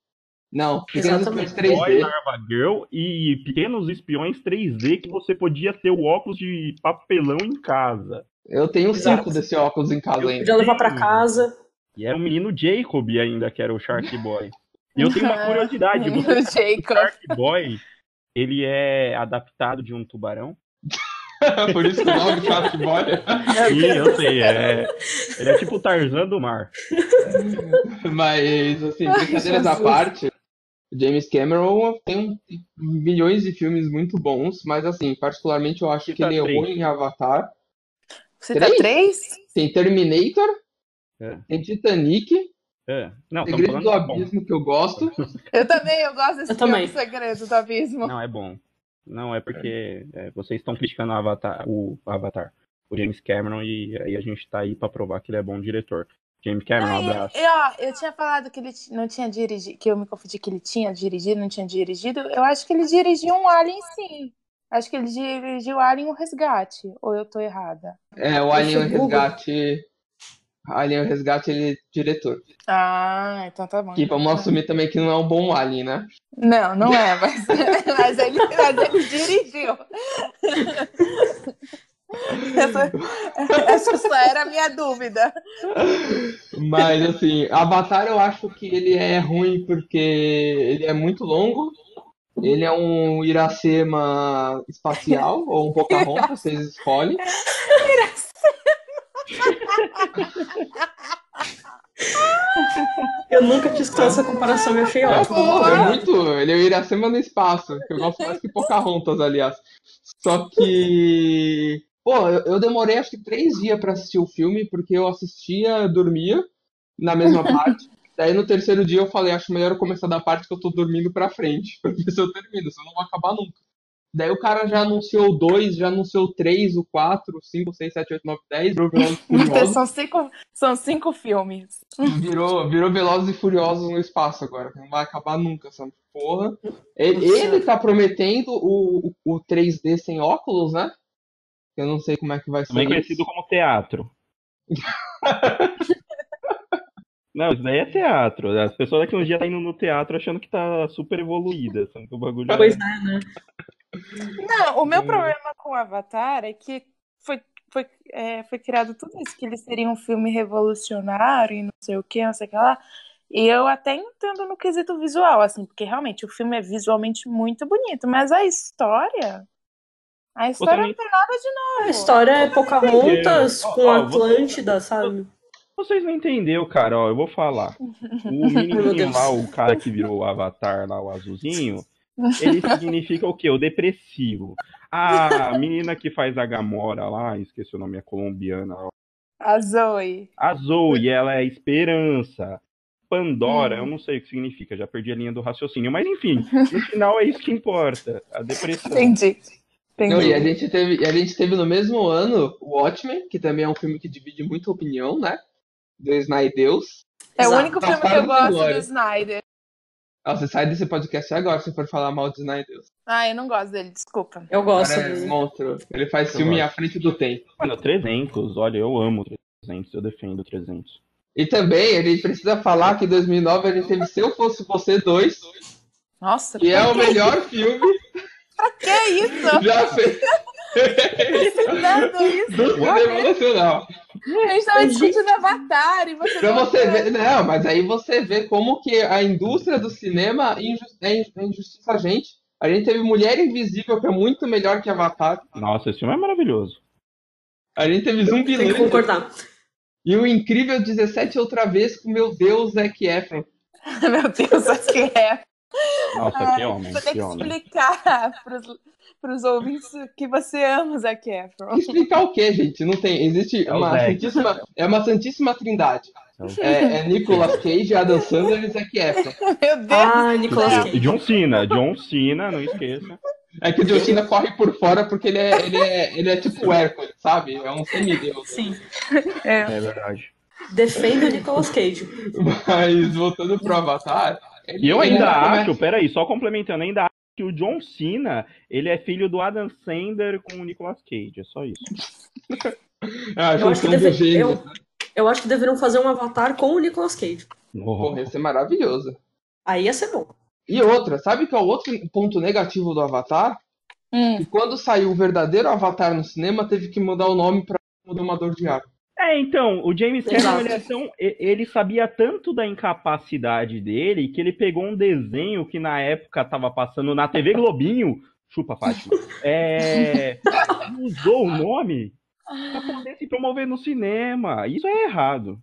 Não, pequenos
Exatamente.
espiões
Boy,
3D.
Larva Girl e Pequenos Espiões 3D que você podia ter o óculos de papelão em casa.
Eu tenho
Exato.
cinco desse óculos em casa
Eu
ainda.
Podia levar pra casa.
E era o menino Jacob ainda, que era o Shark Boy. E eu tenho uma curiosidade, você
O Jacob.
Shark Boy, ele é adaptado de um tubarão?
Por isso que o nome Shark Boy.
Sim, eu sei, é... ele é tipo o Tarzan do mar.
Mas, assim, brincadeiras à parte, o James Cameron tem um- milhões de filmes muito bons, mas, assim, particularmente eu acho que
Cita
ele errou
três.
em Avatar.
Você tá
Três?
três?
Tem Terminator,
É.
tem Titanic,
É. Não,
Segredo do
falando bom.
Abismo que eu gosto.
Eu também, eu gosto desse
Eu
filme
também.
Segredo do Abismo.
Não, é bom. Não, é porque é, vocês estão criticando o Avatar, o Avatar. o James Cameron e aí a gente tá aí pra provar que ele é bom diretor. James Cameron, um abraço.
e, ó, eu tinha falado que ele não tinha dirigido, que eu me confundi que ele tinha dirigido, não tinha dirigido. Eu acho que ele dirigiu um Alien sim. Acho que ele dirigiu Alien o Resgate. Ou eu tô errada?
É, o Alien o. Resgate. Alien o Resgate, ele é diretor.
Ah, então tá bom.
Que vamos assumir também que não é um bom Alien, né?
Não, não é, mas, mas, ele, mas ele dirigiu. Essa, essa só era a minha dúvida.
Mas assim, Avatar eu acho que ele é ruim porque ele é muito longo. Ele é um Iracema espacial ou um Pocahontas, vocês escolhem.
Eu nunca tinha escutado essa comparação e achei
É,
ótimo.
é muito. Ele é o Iracema no espaço, que eu gosto mais que Pocahontas, aliás. Só que. Pô, eu, eu demorei acho que três dias pra assistir o filme, porque eu assistia, dormia na mesma parte. Daí no terceiro dia eu falei, acho melhor eu começar da parte que eu tô dormindo pra frente, ver se eu termino, senão não vai acabar nunca. Daí o cara já anunciou o 2, já anunciou o 3, o 4, o 5, 6, 7, 8, 9, 10, virou Velozes e Furiosos,
São cinco, são cinco filmes.
virou, virou Velozes e Furiosos no espaço agora, que não vai acabar nunca essa porra. Ele, ele tá prometendo o, o, o 3D sem óculos, né? Eu não sei como é que vai ser
Também conhecido como teatro. Não, isso daí é teatro. As pessoas daqui uns dias tá indo no teatro achando que tá super evoluída, sendo que o bagulho é-
Pois é, né?
Não, o meu
Hum.
problema com o Avatar é que foi, foi, é, foi criado tudo isso, que ele seria um filme revolucionário e não sei o que, não sei o que lá. E eu até entendo no quesito visual, assim, porque realmente o filme é visualmente muito bonito, mas a história. A história
nem-
não tem nada de novo.
A história é Pocahontas com
ó, você-
Atlântida, sabe?
Vocês não entenderam, cara, ó, eu vou falar. O menininho lá, o cara que virou o avatar lá, o azulzinho, ele significa o quê? O depressivo. A menina que faz a Gamora lá, esqueci o nome, é colombiana.
A Zoe.
A Zoe, ela é esperança. Pandora,
Hum.
eu não sei o que significa, já perdi a linha do raciocínio. Mas enfim, no final é isso que importa. A depressão.
Entendi.
Não,
Entendi.
e a gente teve, e a gente teve no mesmo ano o Watchmen, que também é um filme que divide muita opinião, né? Do Snydeus.
É o
Exato.
único filme que eu gosto do. Snyder.
Ah, você sai desse podcast agora se for falar mal de Snydeus.
Ah, eu não gosto dele, desculpa.
Eu gosto
Cara, é
dele.
monstro. Ele faz
Eu
filme
gosto.
à frente do tempo.
Mano, 300, olha, eu amo 300, eu defendo 300.
E também, a gente precisa falar que em 2009 a gente teve Se Eu Fosse Você 2,
Nossa,
que é o melhor filme
que isso?
já feito
Nada isso.
do cinema nacional.
A gente tava discutindo Avatar e você.
Pra você ver, não, mas aí você vê como que a indústria do cinema é é injustiça a gente. A gente teve Mulher Invisível, que é muito melhor que Avatar.
Nossa, esse filme é maravilhoso.
A gente teve
Tem que concordar.
E o Incrível 17 outra vez com meu Deus, Zac Efron.
Meu Deus, que é.
Nossa, que homem,
Você tem
que
que
homem.
explicar pros, pros ouvintes que você ama o Zac Efron.
Explicar o que, gente? Não tem. Existe
É
uma santíssima, é uma santíssima trindade.
É
É, é Nicolas Cage, Adam Sandler e Zac Efron.
Meu Deus.
Ah, Nicolas Cage.
John Cena, John Cena, não esqueça.
É que o John Cena corre por fora porque ele é, ele é, ele é tipo o Hércules, sabe? É um semideus.
Sim.
É verdade.
Defendo o Nicolas Cage.
Mas voltando pro Avatar.
E eu ainda
começa-
acho, peraí, só complementando, ainda acho que o John Cena, ele é filho do Adam Sandler com o Nicolas Cage, é só isso.
Ah,
Eu acho, que deve-
dos gênios.
eu, eu acho que deveriam fazer um avatar com o Nicolas Cage.
Porra, ia ser maravilhoso.
Aí ia ser bom.
E outra, sabe que é o outro ponto negativo do Avatar?
Hum.
Que quando saiu o verdadeiro Avatar no cinema, teve que mudar o nome pra O Domador de Ar.
É, então, o James Cameron, ele, é tão- ele sabia tanto da incapacidade dele que ele pegou um desenho que na época tava passando na TV Globinho, chupa, Fátima, é, usou o nome pra poder se promover no cinema. Isso é errado.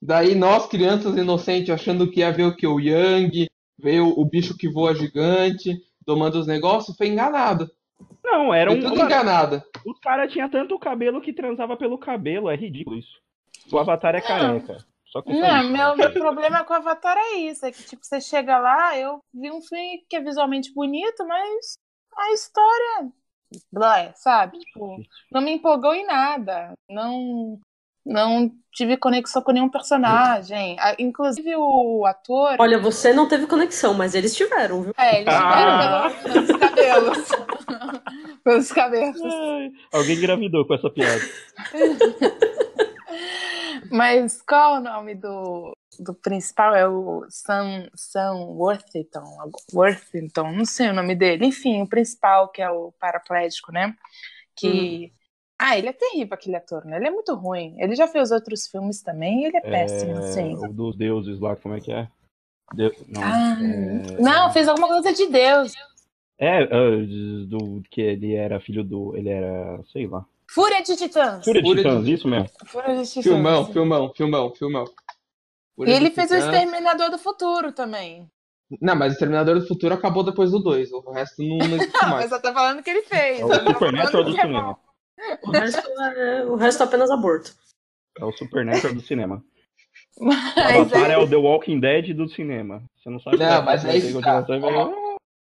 Daí nós, crianças inocentes, achando que ia ver o que? O Yang, ver o, o bicho que voa gigante, domando os negócios, foi enganado.
Não, era um.
tudo enganado.
Os caras tinham tanto cabelo que transava pelo cabelo, é ridículo isso. O Avatar é careca. Só que
Não, meu, meu problema com o Avatar é isso, é que tipo, você chega lá, eu vi um filme que é visualmente bonito, mas a história blé, sabe? Tipo, não me empolgou em nada. Não, não tive conexão com nenhum personagem. Ah, Inclusive o ator.
Olha, você não teve conexão, mas eles tiveram, viu?
É, eles tiveram
Ah.
pelo- pelos cabelos. pelos cabelos.
Ai, alguém engravidou com essa piada.
Mas qual o nome do, do principal? É o Sam, Sam Worthington, Worthington, não sei o nome dele. Enfim, o principal, que é o paraplégico, né? Que. Ah, ele é terrível, aquele ator, né? Ele é muito ruim. Ele já fez outros filmes também e ele é péssimo, assim.
O dos deuses lá, como é que é? Não,
Ah,
é,
Não, fez alguma coisa de Deus.
é, ah, do que ele era filho do. Ele era, sei lá.
Fúria de Titãs.
Fúria de
Fúria de-
Titãs, isso mesmo.
Fúria de Titãs.
Filmão, filmão, filmão, filmão.
E ele fez o
Titãs.
Exterminador do Futuro também.
Não, mas o Terminador do Futuro acabou depois do 2. O resto não, não existe
Ah,
mais.
mas eu tô falando que ele fez.
É o
não
Supernatural do
é
cinema.
O resto é, o resto é apenas aborto.
É o Supernatural do cinema. O
Mas
Avatar
é-
é o The Walking Dead do cinema. Você não sabe
Não,
qual é,
mas
vai
aí
ter
tá.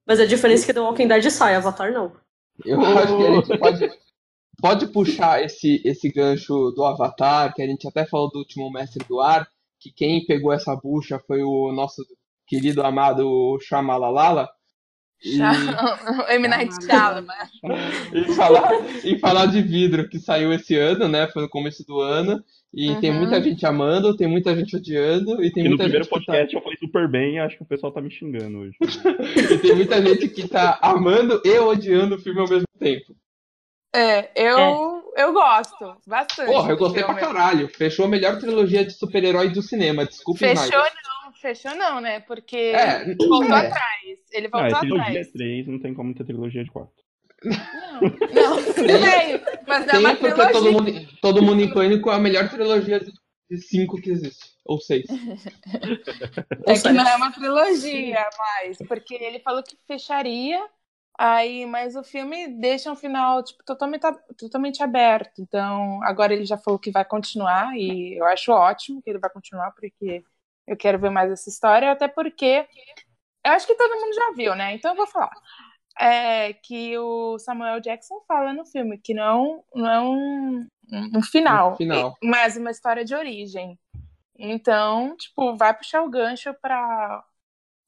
Mas a diferença é que The Walking Dead sai, Avatar não.
Eu acho que a gente pode, pode puxar esse, esse gancho do Avatar, que a gente até falou do último Mestre do Ar, que quem pegou essa bucha foi o nosso querido amado Shamalalala. E,
M. Night Shyamalan.
e, falar, e falar de vidro, que saiu esse ano, né? Foi no começo do ano. E tem
Uhum.
muita gente amando, tem muita gente odiando, e tem
E no
muita
primeiro
gente que tá,
podcast eu falei super bem, acho que o pessoal tá me xingando hoje.
e tem muita gente que tá amando e odiando o filme ao mesmo tempo.
É, eu, eu gosto bastante.
Porra, eu gostei pra caralho. Fechou a melhor trilogia de super-herói do cinema. Desculpe,
Fechou
Snyder.
não, fechou não, né? Porque
É,
voltou
é.
atrás. Ele voltou
é trilogia
atrás.
3, não tem como ter trilogia de 4.
Não, tudo bem, mas não é
Tem
uma
é porque
trilogia.
todo mundo, todo mundo em pânico é a melhor trilogia de de cinco que existe. Ou seis.
É que não é uma trilogia mais, porque ele falou que fecharia, aí, mas o filme deixa um final tipo, totalmente, totalmente aberto. Então, agora ele já falou que vai continuar, e eu acho ótimo que ele vai continuar, porque eu quero ver mais essa história, até porque eu acho que todo mundo já viu, né? Então eu vou falar. É que o Samuel Jackson fala no filme que não, não é um, um final,
Um final.
mas uma história de origem. Então, tipo, vai puxar o gancho pra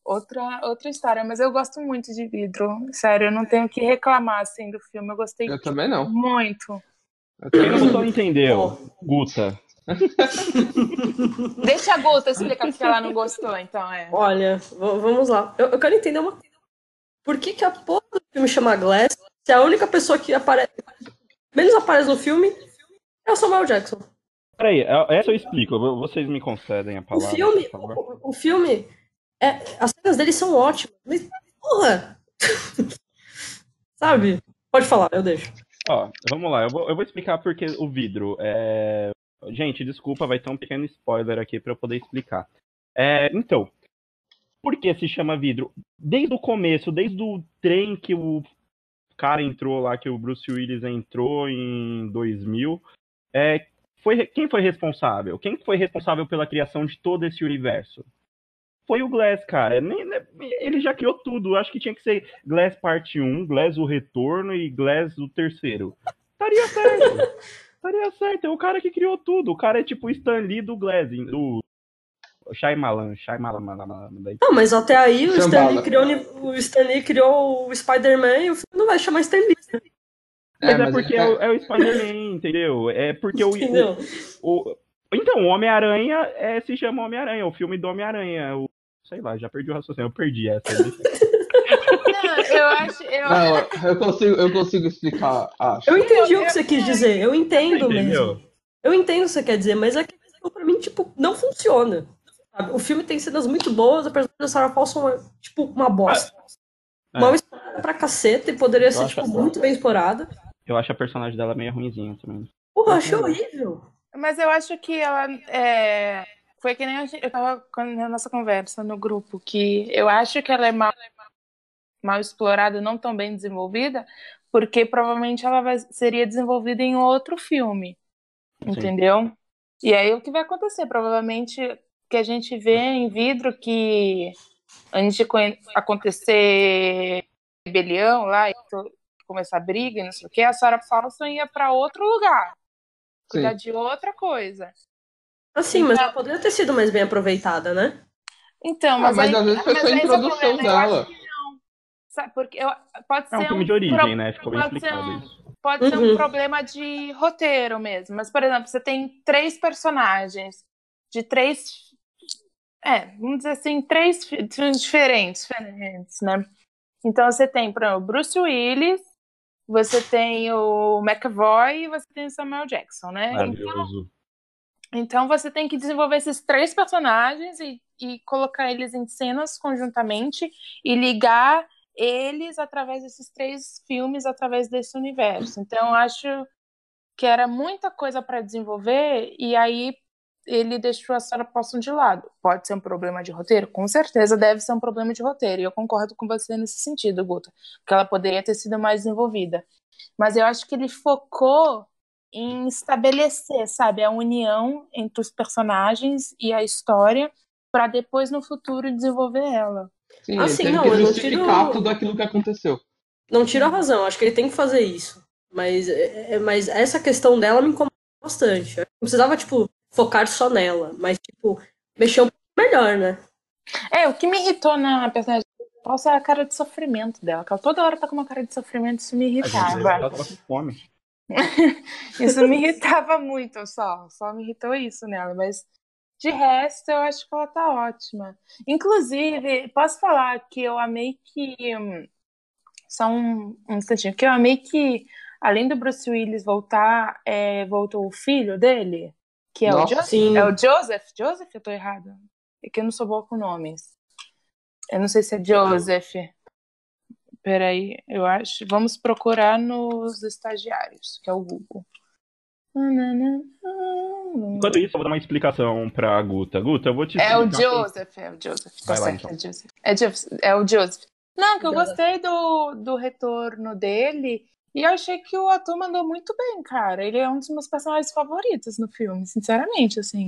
outra, outra história. Mas eu gosto muito de vidro. Sério, eu não tenho o que reclamar assim do filme. Eu gostei
Eu também não.
muito.
Eu
Quem
também
não
não.
gostou entendeu. Guta.
Deixa a Guta explicar porque ela não gostou, então é.
Olha, vamos lá. Eu, eu quero entender uma coisa. Por que, que a porra do filme chama Glass se a única pessoa que aparece. menos aparece no filme é o Samuel Jackson?
Peraí, é- essa eu explico. Vocês me concedem a
O
palavra,
filme,
por favor.
o, o filme, é, as cenas dele são ótimas. Mas, porra! Sabe? Pode falar, eu deixo.
Ó, vamos lá, eu vou, eu vou explicar porque o vidro. É... Gente, desculpa, vai ter um pequeno spoiler aqui pra eu poder explicar. É, então, por que se chama vidro? Desde o começo, desde o trem que o cara entrou lá, que o Bruce Willis entrou em 2000, é, foi, quem foi responsável? Quem foi responsável pela criação de todo esse universo? Foi o Glass, cara. Nem- Ele já criou tudo. Acho que tinha que ser Glass parte 1, Glass o retorno e Glass o terceiro. Estaria certo. Estaria certo. É o cara que criou tudo. O cara é tipo o Stan Lee do Glass, do Shyamalan, Shyamalan. daí.
Não, mas até aí o. Stanley criou, o Stanley criou o Spider-Man e o filme não vai chamar Stanley.
Mas é,
mas
porque
ele
é,
tá-
o- é o Spider-Man, entendeu? É porque o,
Entendeu?
o, o- Então, o Homem-Aranha é, se chama Homem-Aranha, o filme do Homem-Aranha. O... Sei lá, já perdi o raciocínio. Eu perdi essa.
Eu acho. Eu...
Não, eu consigo, eu consigo explicar, acho.
Eu entendi o que você quis dizer, eu entendo mesmo. Eu entendo o que você quer dizer, mas é que pra mim, tipo, não funciona. sabe? O filme tem cenas muito boas, apesar da Sarah Paulson é, tipo, uma bosta.
É.
Mal explorada pra caceta e poderia ser,
acho-
tipo, muito bem explorada.
Eu acho a personagem dela meio ruimzinha também.
Porra, eu achei horrível.
Mas eu acho que ela é... foi que nem a gente, eu tava com- na nossa conversa no grupo, que eu acho que ela é mal, mal explorada, não tão bem desenvolvida, porque provavelmente ela vai- seria desenvolvida em outro filme,
Sim.
entendeu? E aí o que vai acontecer? Provavelmente que a gente vê em vidro que antes de acontecer rebelião lá, e começar a briga e não sei o que, a Sarah Paulson ia pra outro lugar,
Sim.
cuidar de outra coisa.
Assim, mas ela poderia ter sido mais bem aproveitada, né?
Então,
Ah,
mas,
mas
aí,
às vezes foi só a introdução
problema, eu
dela.
Sabe, porque eu, pode
É um
ser
filme de origem,
pro-
né? Ficou bem
pode ser
explicado
um-
isso.
Pode ser
Uhum.
um problema de roteiro mesmo. Mas, por exemplo, você tem três personagens de três. É, vamos dizer assim, três fi- filmes diferentes, diferentes, né? Então você tem, por exemplo, Bruce Willis, você tem o McAvoy e você tem o Samuel Jackson, né? Então,
Maravilhoso.
então você tem que desenvolver esses três personagens e, e colocar eles em cenas conjuntamente e ligar eles através desses três filmes, através desse universo. Então acho que era muita coisa para desenvolver e aí ele deixou a Sarah Paulson de lado. Pode ser um problema de roteiro? Com certeza deve ser um problema de roteiro. E eu concordo com você nesse sentido, Guta, porque ela poderia ter sido mais desenvolvida. Mas eu acho que ele focou em estabelecer, sabe, a união entre os personagens e a história para depois no futuro desenvolver ela.
Sim,
Assim,
ele teve
não,
que
eu não
justificar
tiro-
tudo aquilo que aconteceu.
Não tiro a razão, acho que ele tem que fazer isso. Mas, é- é- mas essa questão dela me incomoda bastante. Não precisava, tipo, focar só nela, mas, tipo, mexer um pouco melhor, né?
É, o que me irritou na personagem Paulson é a cara de sofrimento dela, que ela toda hora tá com uma cara de sofrimento, isso me irritava.
ela tava com fome.
Isso me irritava muito, só. Só me irritou isso nela, mas de resto eu acho que ela tá ótima. Inclusive, posso falar que eu amei que. hum, Só um, um instantinho, que eu amei que, além do Bruce Willis voltar, é, voltou o filho dele, que é o
Nossa,
Joseph.
sim.
É o Joseph? Joseph, eu tô errada. É que eu não sou boa com nomes. Eu não sei se é Joseph. Peraí, eu acho. Vamos procurar nos estagiários, que é o Google.
Enquanto isso, eu vou dar uma explicação pra Guta. Guta, eu vou te
É o
explicar.
Joseph, é o Joseph.
Vai lá,
certo,
então.
é o Joseph. É, Joseph. é o Joseph. Não, que eu gostei do, do retorno dele. E eu achei que o ator mandou muito bem, cara. Ele é um dos meus personagens favoritos no filme, sinceramente, assim.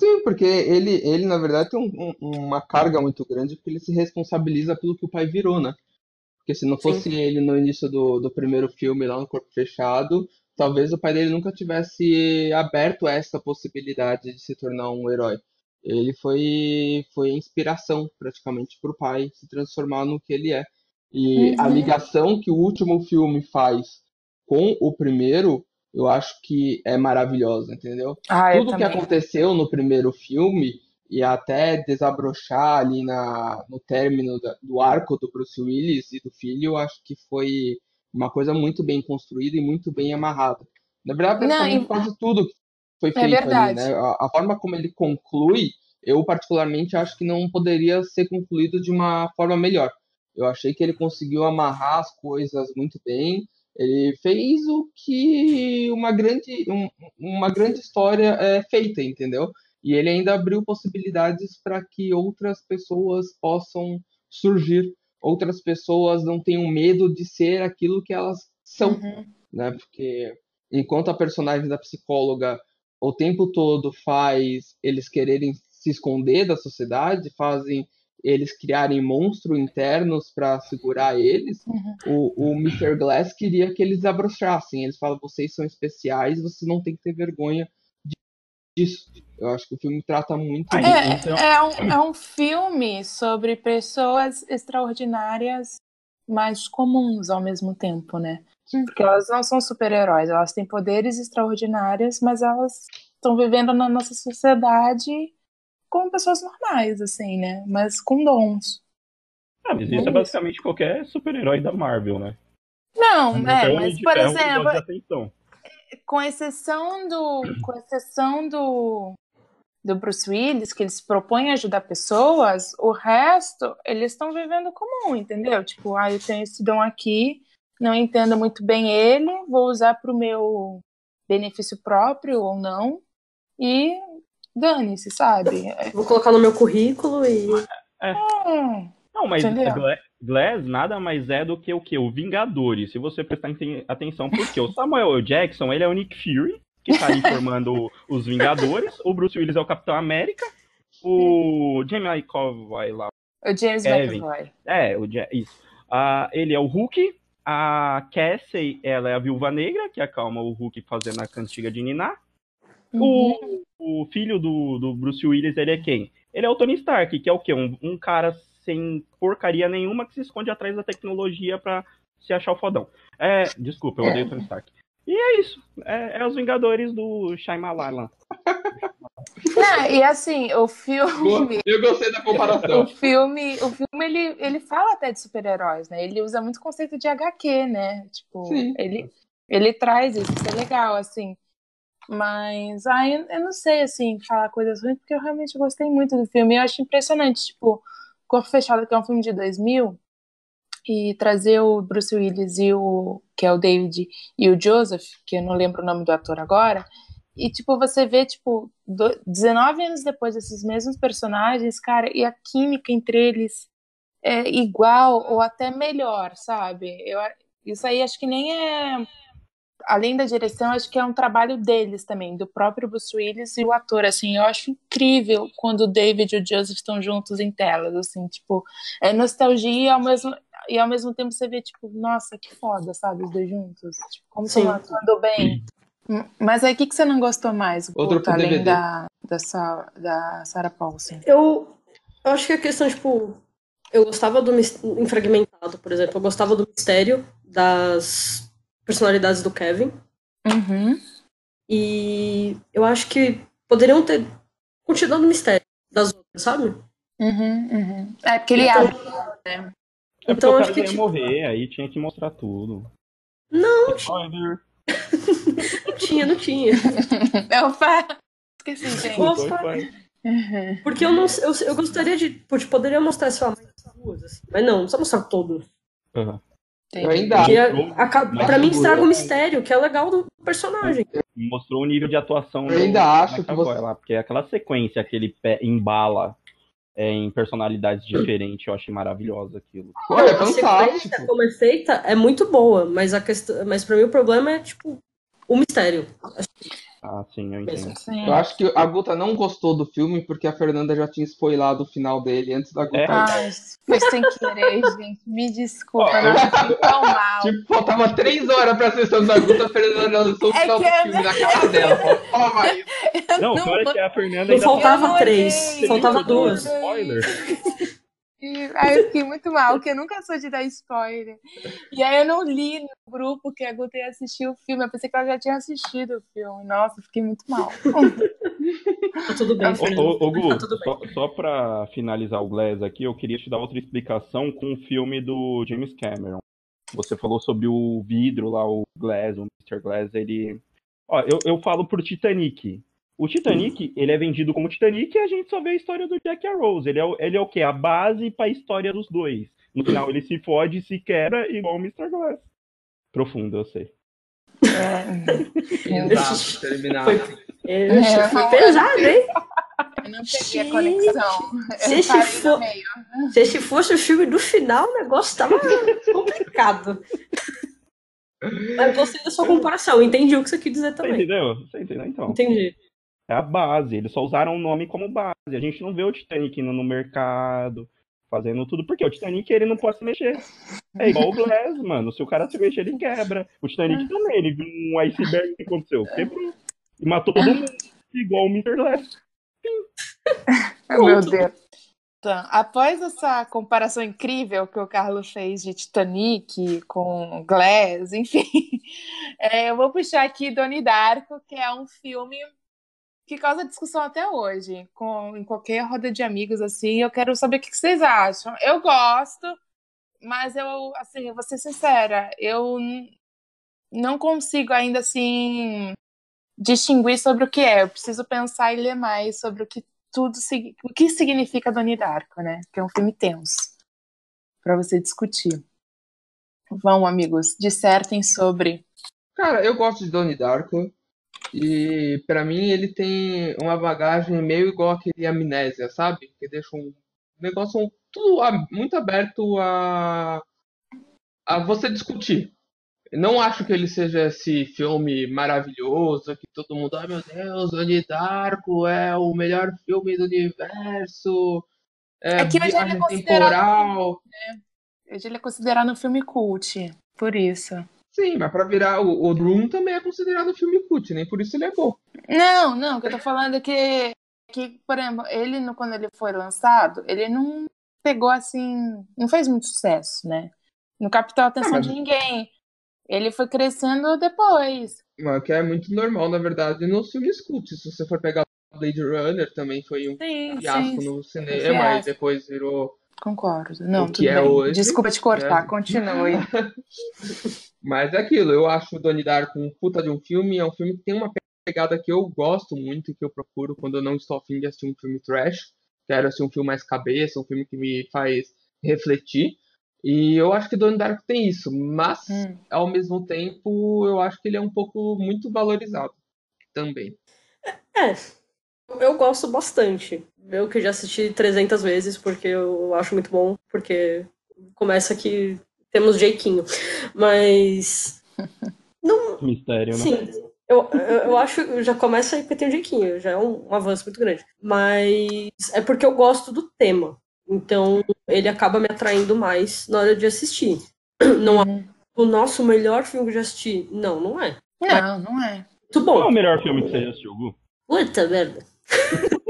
Sim, porque ele, ele na verdade, tem um- um- uma carga muito grande porque ele se responsabiliza pelo que o pai virou, né? Porque se não fosse ele no início do, do primeiro filme, lá no Corpo Fechado, talvez o pai dele nunca tivesse aberto a essa possibilidade de se tornar um herói. Ele foi, foi a inspiração, praticamente, para o pai se transformar no que ele é. E a
Uhum.
ligação que o último filme faz com o primeiro, eu acho que é maravilhosa, entendeu?
Ah,
tudo que aconteceu no primeiro filme e até desabrochar ali na, no término da- do arco do Bruce Willis e do filho, eu acho que foi uma coisa muito bem construída e muito bem amarrada. Na verdade,
Não, e-
quase tudo que foi
É
feito ali, né? A, a forma como ele conclui, eu particularmente acho que não poderia ser concluído de uma forma melhor. Eu achei que ele conseguiu amarrar as coisas muito bem. Ele fez o que uma grande, um- uma grande história é feita, entendeu? E ele ainda abriu possibilidades para que outras pessoas possam surgir, outras pessoas não tenham medo de ser aquilo que elas são,
Uhum.
né? Porque enquanto a personagem da psicóloga o tempo todo faz eles quererem se esconder da sociedade, fazem eles criarem monstros internos para segurar eles,
Uhum.
o, o Mr. Glass queria que eles desabrochassem. Eles falam, vocês são especiais, vocês não tem que ter vergonha disso. Eu acho que o filme trata muito bem.
então-
É, é, um, é um filme sobre pessoas extraordinárias, mas comuns ao mesmo tempo, né?
Sim.
Porque elas não são super-heróis, elas têm poderes extraordinários, mas elas estão vivendo na nossa sociedade como pessoas normais, assim, né? Mas com dons.
Ah, mas isso é basicamente qualquer super-herói da Marvel, né?
Não,
Não
é,
Homem
mas, por
que
exemplo. Com exceção do com exceção do do Bruce Willis que ele se propõe a ajudar pessoas o resto eles estão vivendo comum entendeu tipo ah eu tenho esse dom aqui não entendo muito bem ele vou usar para o meu benefício próprio ou não e dane-se sabe É,
Vou colocar no meu currículo e.
Não, mas
Entendeu?
Gla- Glass nada mais é do que o que? O Vingadores. Se você prestar aten- atenção, porque o Samuel L. Jackson, ele é o Nick Fury, que tá aí formando os Vingadores. O Bruce Willis é o Capitão América. O Jamie vai lá.
o James
Kevin.
McAvoy
É, o Ja- isso. Ah, ele é o Hulk. A Cassie, ela é a viúva negra, que acalma o Hulk fazendo a cantiga de Niná.
Uhum.
O, o filho do, do Bruce Willis, ele é quem? Ele é o Tony Stark, que é o quê? Um, um cara sem porcaria nenhuma que se esconde atrás da tecnologia pra se achar o fodão. É, desculpa, eu odeio o Tony Stark. E é isso. É, é os Vingadores do Shyamalan.
Não, e assim, o filme.
Eu gostei da comparação.
O filme, o filme ele, ele fala até de super-heróis, né? Ele usa muito o conceito de HQ, né? Tipo,
Sim.
ele, ele traz isso, isso é legal, assim. Mas, eu, eu não sei, assim, falar coisas ruins, porque eu realmente gostei muito do filme. Eu acho impressionante, tipo, Corpo Fechado, que é um filme de 2000, e trazer o Bruce Willis e o, que é o David, e o Joseph, que eu não lembro o nome do ator agora, e, tipo, você vê, tipo, do- 19 anos depois desses mesmos personagens, cara, e a química entre eles é igual ou até melhor, sabe? Eu, isso aí acho que nem é. Além da direção, acho que é um trabalho deles também, do próprio Bruce Willis e o ator, assim, eu acho incrível quando o David e o Joseph estão juntos em telas, assim, tipo, é nostalgia e ao mesmo, e ao mesmo tempo você vê, tipo, nossa, que foda, sabe, os dois juntos, tipo, como
Sim.
estão atuando bem. Hum, Mas aí, o que, que você não gostou mais,
Outro
Guto, além
DVD.
da, da, Sa- da Sarah Paulson?
Eu, eu acho que a questão, tipo, eu gostava do em Fragmentado, por exemplo, eu gostava do mistério das personalidades do Kevin.
Uhum.
E eu acho que poderiam ter continuado o mistério das outras, sabe?
Uhum, uhum. É porque ele
Então-
abre, né?
É porque
Então,
o
acho
cara
que,
ia
tipo-
morrer, aí tinha que mostrar tudo.
Não,
Spoiler.
não tinha, não tinha.
Opa! Esqueci, gente.
Opa.
Uhum.
Porque eu não eu, eu gostaria de. Putz, poderia mostrar só mais duas, assim. Mas não, não precisa mostrar todos.
Aham.
Eu ainda
Porque
acho.
a- aca-
Mas
pra mim estraga o mistério, que é legal do personagem.
Mostrou o nível de atuação
Eu ainda acho que você-
lá, porque aquela sequência que ele embala é, em personalidades diferentes, eu achei maravilhosa aquilo.
Olha, é
a sequência,
fantástico.
como é feita, é muito boa, mas, a questão, mas pra mim o problema é, tipo, o mistério.
Ah, sim, eu entendo.
Sim.
Eu acho que a Guta não gostou do filme porque a Fernanda já tinha spoilado o final dele antes da Guta.
É?
Ai, foi sem querer, gente. Me desculpa, eu não fiquei tão mal.
Tipo, faltava três horas pra sessão da Guta, a Fernanda já lançou o
É
final
que
do
eu
filme na cara dela.
Não,
não
pior é que a Fernanda
Não
ainda
faltava
Eu
três, faltava
o
duas.
Spoiler.
E aí eu fiquei muito mal, porque eu nunca sou de dar spoiler. E aí eu não li no grupo que a Guta ia assistir o filme. Eu pensei que ela já tinha assistido o filme. Nossa, eu fiquei muito mal.
Tá tudo bem,
Ô, Gu,
Tá tudo bem.
só, só pra finalizar o Glass aqui, eu queria te dar outra explicação com o filme do James Cameron. Você falou sobre o vidro lá, o Glass, o Mr. Glass, ele... Ó, eu, eu falo pro Titanic. O Titanic, ele é vendido como Titanic e a gente só vê a história do Jack e a Rose. Ele é, o- ele é o quê? A base pra história dos dois. No final ele se fode e se quebra igual o Mr. Glass. Profundo, eu sei.
É,
Exato, terminar.
Foi, é, foi pesado, hein?
eu não peguei a conexão.
Se
Eu
for-. Se esse fosse o filme do final, o negócio tava complicado. Mas gostei da sua comparação, entendi o que você quis dizer
Você
também.
entendeu? Você entendeu? Então.
Entendi.
É a base. Eles só usaram o nome como base. A gente não vê o Titanic indo no mercado, fazendo tudo, porque o Titanic ele não pode se mexer. É igual o Glass, mano. Se o cara se mexer, ele quebra. O Titanic também, ele viu um iceberg, o que aconteceu? Quebrou. E matou todo mundo, igual o Mr. Glass.
Meu Deus. Então, após essa comparação incrível que o Carlos fez de Titanic com Glass, enfim, é, eu vou puxar aqui Donnie Darko, que é um filme que causa discussão até hoje, com, em qualquer roda de amigos, assim, eu quero saber o que vocês acham. Eu gosto, mas eu, assim, eu vou ser sincera, eu não consigo ainda, assim, distinguir sobre o que é. Eu preciso pensar e ler mais sobre o que tudo o que significa Donnie Darko, né? Que é um filme tenso para você discutir. Vão, amigos, dissertem sobre.
Cara, eu gosto de Donnie Darko. E pra mim ele tem uma bagagem meio igual aquele Amnésia, sabe? Que deixa um negócio tudo muito aberto a, a você discutir. Não acho que ele seja esse filme maravilhoso que todo mundo, ai meu Deus, Donnie Darko é o melhor filme do universo. É,
É que hoje ele é considerado-
temporal.
Hoje ele é considerado um filme cult, por isso.
Sim, mas pra virar o, o Room também é considerado um filme cult, nem por isso ele é bom.
Não, não, o que eu tô falando é que, que por exemplo, ele, no- quando ele foi lançado, ele não pegou assim, não fez muito sucesso, né? Não captou a atenção
Ah, mas-
de ninguém. Ele foi crescendo depois.
Mas que é muito normal, na verdade, nos filmes cult. Se você for pegar Blade Runner, também foi um
Sim,
fiasco
sim,
no cinema, e depois virou
Concordo. Não,
o
tudo
que é
bem.
hoje.
Desculpa te cortar,
né?
continue.
Mas é aquilo, eu acho o Donnie Darko um puta de um filme, é um filme que tem uma pegada que eu gosto muito e que eu procuro quando eu não estou afim de assistir um filme trash. Quero assistir um filme mais cabeça, um filme que me faz refletir. E eu acho que Donnie Darko tem isso, mas
Hum.
ao mesmo tempo eu acho que ele é um pouco muito valorizado também.
É, eu gosto bastante. Eu que já assisti 300 vezes, porque eu acho muito bom, porque começa que temos Jeiquinho. Mas. Não,
Mistério, né?
sim, eu, eu, eu acho. Já começa aí porque tem o Jeiquinho, já é um, um avanço muito grande. Mas é porque eu gosto do tema. Então ele acaba me atraindo mais na hora de assistir. Não é o nosso melhor filme que eu já assisti. Não, não é.
Não, não é.
Muito
Qual é
bom.
o melhor filme que você já assistiu, Gu?
Puta merda.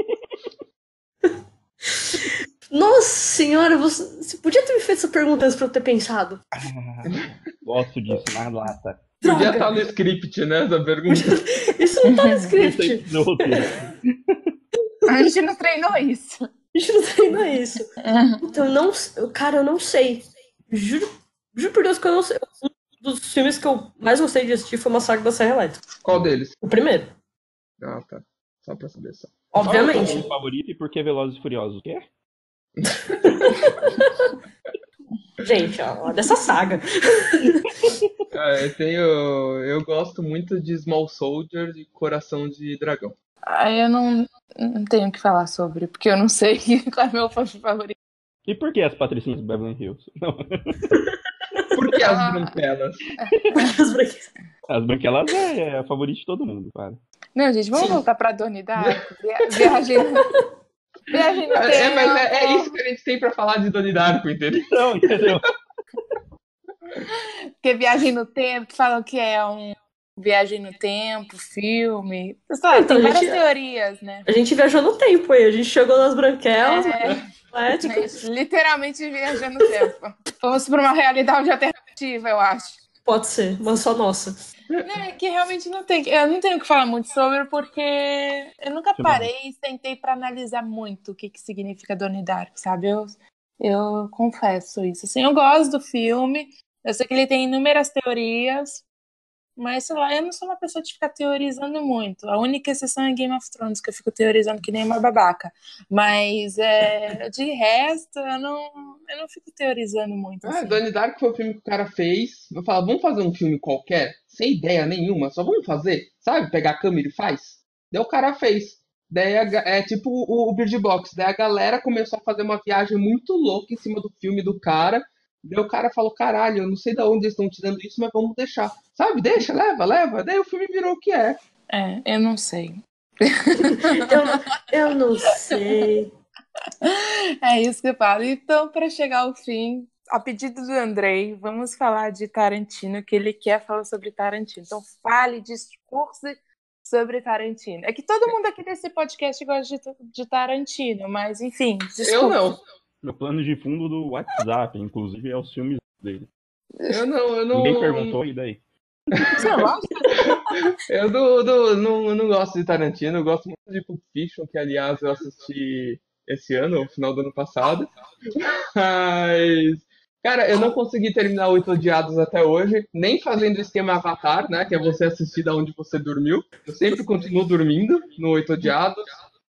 Nossa senhora, você, você podia ter me feito essa pergunta antes pra eu ter pensado.
Gosto disso, na lata.
Podia
Droga.
estar no script, né, essa pergunta.
Isso não tá no script.
roteiro.
A gente não treinou isso.
A gente não treina isso. Então, eu não, eu- cara, eu não sei. Juro, juro por Deus que eu não sei. Um dos filmes que eu mais gostei de assistir foi Massacre da Serra Elétrica.
Qual deles?
O primeiro,
Ah, tá. Só pra saber só.
Qual é o
obviamente.
favorito e por que Velozes e Furiosos? O quê?
Gente, ó, olha essa saga.
Ah, eu tenho. Eu gosto muito de Small Soldier e Coração de Dragão.
Aí eu não, não tenho o que falar sobre, porque eu não sei qual é o meu favorito.
E por que as Patricinhas do Beverly Hills? Não,
Por que
Ah.
as branquelas?
as branquelas é, é a favorita de todo mundo, cara.
Não, gente, vamos voltar pra. Via- Viagem no... Viagem no tempo.
É, mas é, é isso que a gente tem pra falar de Donnie Darko, entendeu?
Então, entendeu?
Porque Viagem no Tempo, que falam que é um Viagem no Tempo, filme. Sei
Então,
tem várias
gente-
teorias, né?
A gente viajou no tempo aí, a gente chegou nas branquelas,
É, gente, literalmente viajando no tempo. Vamos para uma realidade alternativa, eu acho.
Pode ser, mas só nossa.
É que realmente não tem. Eu não tenho o que falar muito sobre, porque eu nunca
Que
parei e tentei para analisar muito o que, que significa Donnie Darko, sabe? Eu, eu confesso isso. Assim, eu gosto do filme, eu sei que ele tem inúmeras teorias, mas sei lá, eu não sou uma pessoa de ficar teorizando muito. A única exceção é Game of Thrones, que eu fico teorizando que nem uma babaca. Mas é, de resto, eu não, eu não fico teorizando muito.
Ah,
assim.
Donnie Darko foi o filme que o cara fez. Eu falo, vamos fazer um filme qualquer, sem ideia nenhuma, só vamos fazer, sabe? Pegar a câmera e faz. Daí o cara fez. Daí a é tipo o, o Bird Box. Daí a galera começou a fazer uma viagem muito louca em cima do filme do cara. Daí o cara falou, caralho, eu não sei de onde eles estão tirando isso, mas vamos deixar. Sabe? Deixa, leva, leva. Daí o filme virou o que é.
É, eu não sei.
Eu, eu não sei.
É isso que eu falo. Então, para chegar ao fim, a pedido do Andrei, vamos falar de Tarantino, que ele quer falar sobre Tarantino. Então, fale, discurse sobre Tarantino. É que todo mundo aqui nesse podcast gosta de, de Tarantino, mas enfim, discurse.
Eu não.
Meu plano de fundo do WhatsApp, inclusive, é os filmes dele.
Eu não, eu não.
Ninguém perguntou, e daí?
Você gosta?
Eu do, do- não, não gosto de Tarantino, eu gosto muito de Pulp Fiction, que aliás eu assisti esse ano, no final do ano passado. Mas, cara, eu não consegui terminar Oito Odiados até hoje, nem fazendo o esquema Avatar, né? Que é você assistir da onde você dormiu. Eu sempre continuo dormindo no Oito Odiados.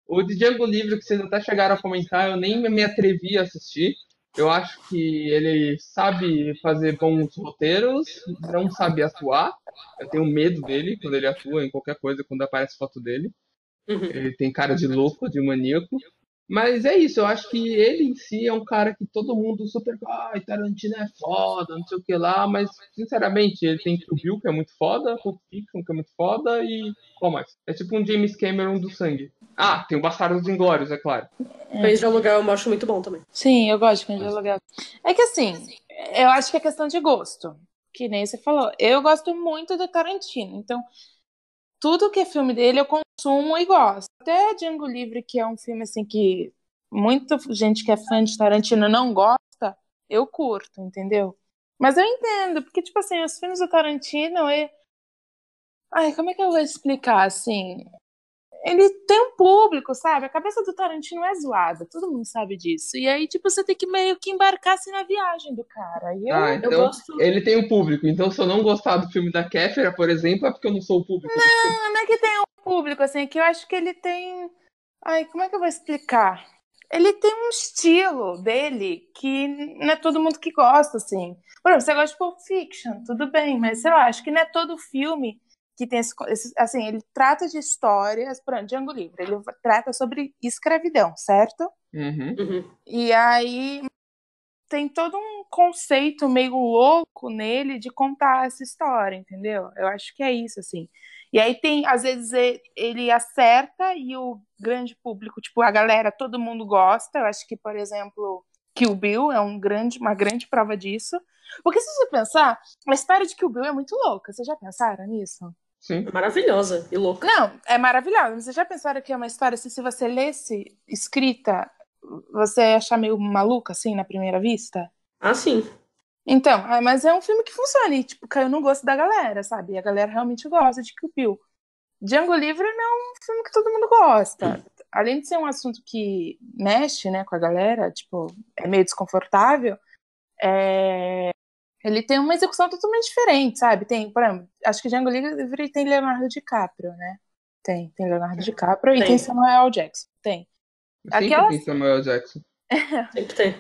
O de Django Livre, que vocês até chegaram a comentar, eu nem me atrevi a assistir. Eu acho que ele sabe fazer bons roteiros, não sabe atuar. Eu tenho medo dele quando ele atua em qualquer coisa, quando aparece foto dele.
Uhum.
Ele tem cara de louco, de maníaco. Mas é isso, eu acho que ele em si é um cara que todo mundo super. Ai, Tarantino é foda, não sei o que lá, mas sinceramente, ele tem Kill Bill, que é muito foda, Pulp Fiction, que é muito foda, e qual mais? É tipo um James Cameron do sangue. Ah, tem o Bastardos Inglórios, é claro.
Cães de aluguel eu acho muito bom também.
Sim, eu gosto de Cães de Aluguel. É que assim, Eu acho que é questão de gosto. Que nem você falou. Eu gosto muito do Tarantino. Então, tudo que é filme dele eu consumo e gosto. Até Django Livre, que é um filme assim que muita gente que é fã de Tarantino não gosta, eu curto, entendeu? Mas eu entendo, porque, tipo assim, os filmes do Tarantino, e... Ai, como é que eu vou explicar, assim? Ele tem um público, sabe? A cabeça do Tarantino é zoada, todo mundo sabe disso. E aí, tipo, você tem que meio que embarcar assim na viagem do cara. Eu,
ah,
eu
então
gosto.
ele tem um público. Então, se eu não gostar do filme da Kéfera, por exemplo, é porque eu não sou o público.
Não, não é que tem um público, assim, é que eu acho que ele tem. Ai, como é que eu vou explicar? Ele tem um estilo dele que não é todo mundo que gosta, assim. Por exemplo, você gosta de Pulp Fiction, tudo bem, mas sei lá, acho que não é todo filme que tem esse, assim, ele trata de histórias, por exemplo, Django Livre, ele trata sobre escravidão, certo?
Uhum.
E aí tem todo um conceito meio louco nele de contar essa história, entendeu? Eu acho que é isso, assim. E aí tem, às vezes, ele acerta e o grande público, tipo, a galera, todo mundo gosta. Eu acho que, por exemplo, Kill Bill é um grande, uma grande prova disso. Porque se você pensar, a história de Kill Bill é muito louca. Vocês já pensaram nisso?
Sim.
Maravilhosa e louca.
Não, é maravilhosa. Mas vocês já pensaram que é uma história, assim, se você lesse escrita, você ia achar meio maluca, assim, na primeira vista?
Ah, sim.
Então, ah, mas é um filme que funciona e, tipo, caiu no gosto da galera, sabe? E a galera realmente gosta de Kill Bill. Django Livre não é um filme que todo mundo gosta. Além de ser um assunto que mexe, né, com a galera, tipo, é meio desconfortável, é, ele tem uma execução totalmente diferente, sabe? Tem, por exemplo, acho que Django Livre tem Leonardo DiCaprio, né? Tem, tem Leonardo DiCaprio e
Tem.
tem Samuel Jackson. Tem.
Sempre
Aquela
tem Samuel Jackson.
Sempre tem.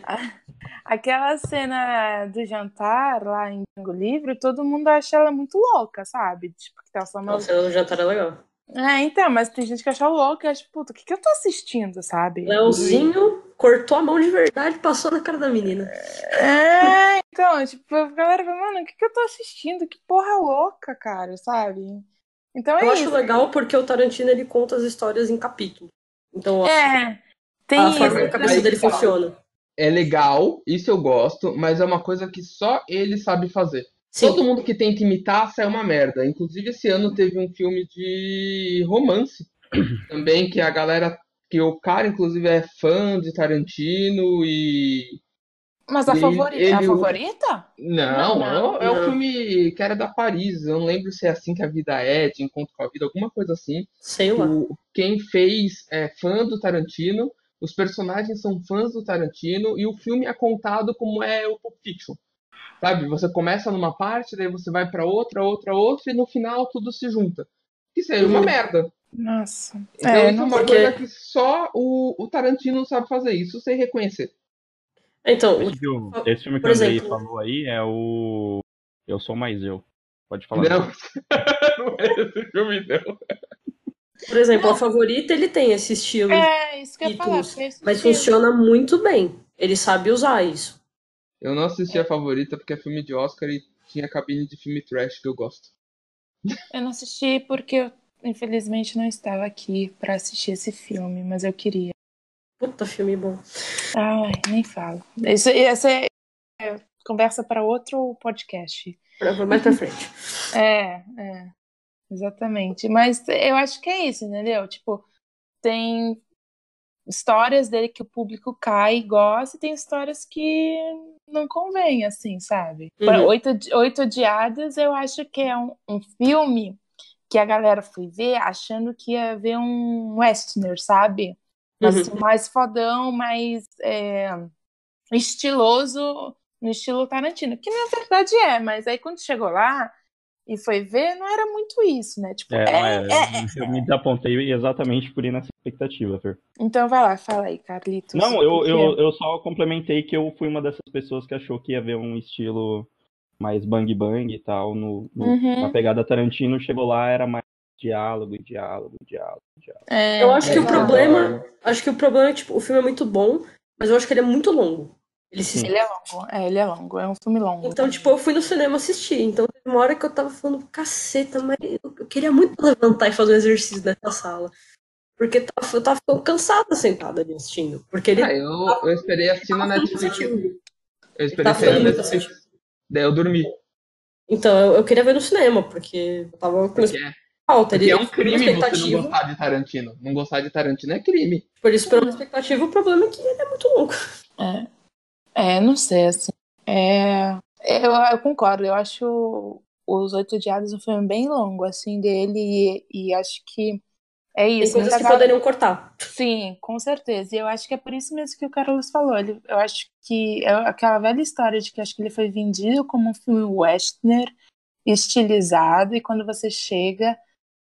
Aquela cena do jantar lá em Django Livre, todo mundo acha ela muito louca, sabe? Tipo, que tá o Samuel.
A cena do jantar é legal.
É, então, mas tem gente que acha louca e acha, puta, o que, que eu tô assistindo, sabe?
Leozinho cortou a mão de verdade e passou na cara da menina.
É, então, tipo, a galera fala, mano, o que, que eu tô assistindo? Que porra louca, cara, sabe? Então é
Eu acho
isso.
legal porque o Tarantino ele conta as histórias em capítulo. Então, eu acho
É, tem
a
isso.
forma que a cabeça dele funciona.
É legal, isso eu gosto, mas é uma coisa que só ele sabe fazer.
Sim.
Todo mundo que tenta imitar sai uma merda. Inclusive, esse ano teve um filme de romance também, que a galera. Que o cara, inclusive, é fã de Tarantino e.
Mas a
Ele-
favorita? A
ele-
favorita?
Não,
Não,
é o
não.
filme que era da Paris. Eu não lembro se é assim que a vida é, de encontro com a vida, alguma coisa assim.
Sei lá.
O, quem fez é fã do Tarantino, os personagens são fãs do Tarantino e o filme é contado como é o Pulp Fiction. Sabe? Você começa numa parte, daí você vai pra outra, outra, outra e no final tudo se junta. Isso aí é uma
Uhum.
merda.
Nossa.
Então
É,
isso é
não
uma
porque-
coisa que só o, o Tarantino sabe fazer isso sem reconhecer.
Então,
Esse filme, esse filme que o Andrei
exemplo-
falou aí é o Eu Sou Mais Eu. Pode falar.
Não, não é esse filme, não.
por exemplo, a favorita ele tem esse estilo,
É, isso que eu ia falar.
mas
estilo.
funciona muito bem. Ele sabe usar isso.
Eu não assisti a favorita porque é filme de Oscar e tinha cabine de filme trash que eu gosto.
Eu não assisti porque eu, infelizmente, não estava aqui pra assistir esse filme, mas eu queria.
Puta filme bom.
Ai, nem falo. Isso, essa é é conversa para outro podcast.
Pra- Mais pra frente.
É, é, exatamente. Mas eu acho que é isso, entendeu? Tipo, tem histórias dele que o público cai e gosta, e tem histórias que não convém, assim, sabe?
Uhum.
Oito, Oito Odiadas, eu acho que é um, um filme que a galera foi ver achando que ia ver um westerner, sabe? Assim, mais fodão, mais é, estiloso no estilo Tarantino, que na verdade é, mas aí quando chegou lá e foi ver, não era muito isso, né? Tipo,
É,
é,
é, eu me desapontei exatamente por ir nessa expectativa, Fer.
Então vai lá, fala aí, Carlitos.
Não, eu, eu,
é?
eu só complementei que eu fui uma dessas pessoas que achou que ia ver um estilo mais bang bang e tal, no, no-
Uhum.
na pegada Tarantino, chegou lá, era mais diálogo, e diálogo, diálogo, diálogo.
É,
Eu acho que o problema. Acho que o problema é, tipo, o filme é muito bom, mas eu acho que ele é muito longo. Ele se
Ele é longo, é, ele é longo, é um filme longo.
Então, tipo, eu fui no cinema assistir. Então, teve uma hora que eu tava falando, caceta, mas eu queria muito levantar e fazer um exercício nessa sala. Porque eu tava, eu tava ficando cansada sentada ali assistindo. Porque ele.
Ah, eu, eu esperei assistir na Netflix. Eu esperei sair
muito
Netflix. Daí eu dormi.
Então, eu, eu queria ver no cinema, porque eu tava com
Porque é,
falta.
porque é um crime você não gostar de Tarantino. Não gostar de Tarantino é crime.
Por isso, pela expectativa, o problema é que ele é muito longo.
É, é não sei, assim. É, eu, eu concordo, eu acho Os Oito Odiados um filme bem longo, assim, dele, e, e acho que é
Tem
isso.
coisas
muita
que
galera-
poderiam cortar.
Sim, com certeza. E eu acho que é por isso mesmo que o Carlos falou. Ele, eu acho que é aquela velha história de que acho que ele foi vendido como um filme western, estilizado, e quando você chega,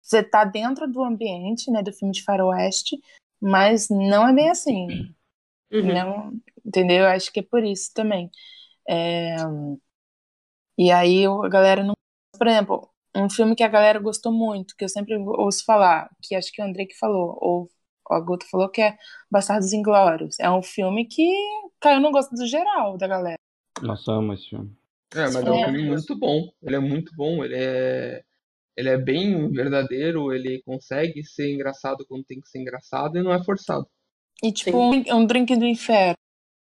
você tá dentro do ambiente, né, do filme de faroeste, mas não é bem assim.
Uhum.
Não, entendeu? Eu acho que é por isso também. É, E aí o- a galera não. Por exemplo, um filme que a galera gostou muito, que eu sempre ouço falar, que acho que o André que falou, ou a Guto falou, que é Bastardos Inglórios. É um filme que caiu no gosto do geral da galera.
Nossa, amo esse filme.
É, mas é um
É.
filme muito bom. Ele é muito bom. Ele é, ele é bem verdadeiro. Ele consegue ser engraçado quando tem que ser engraçado e não é forçado.
E tipo, um, um Drink do Inferno.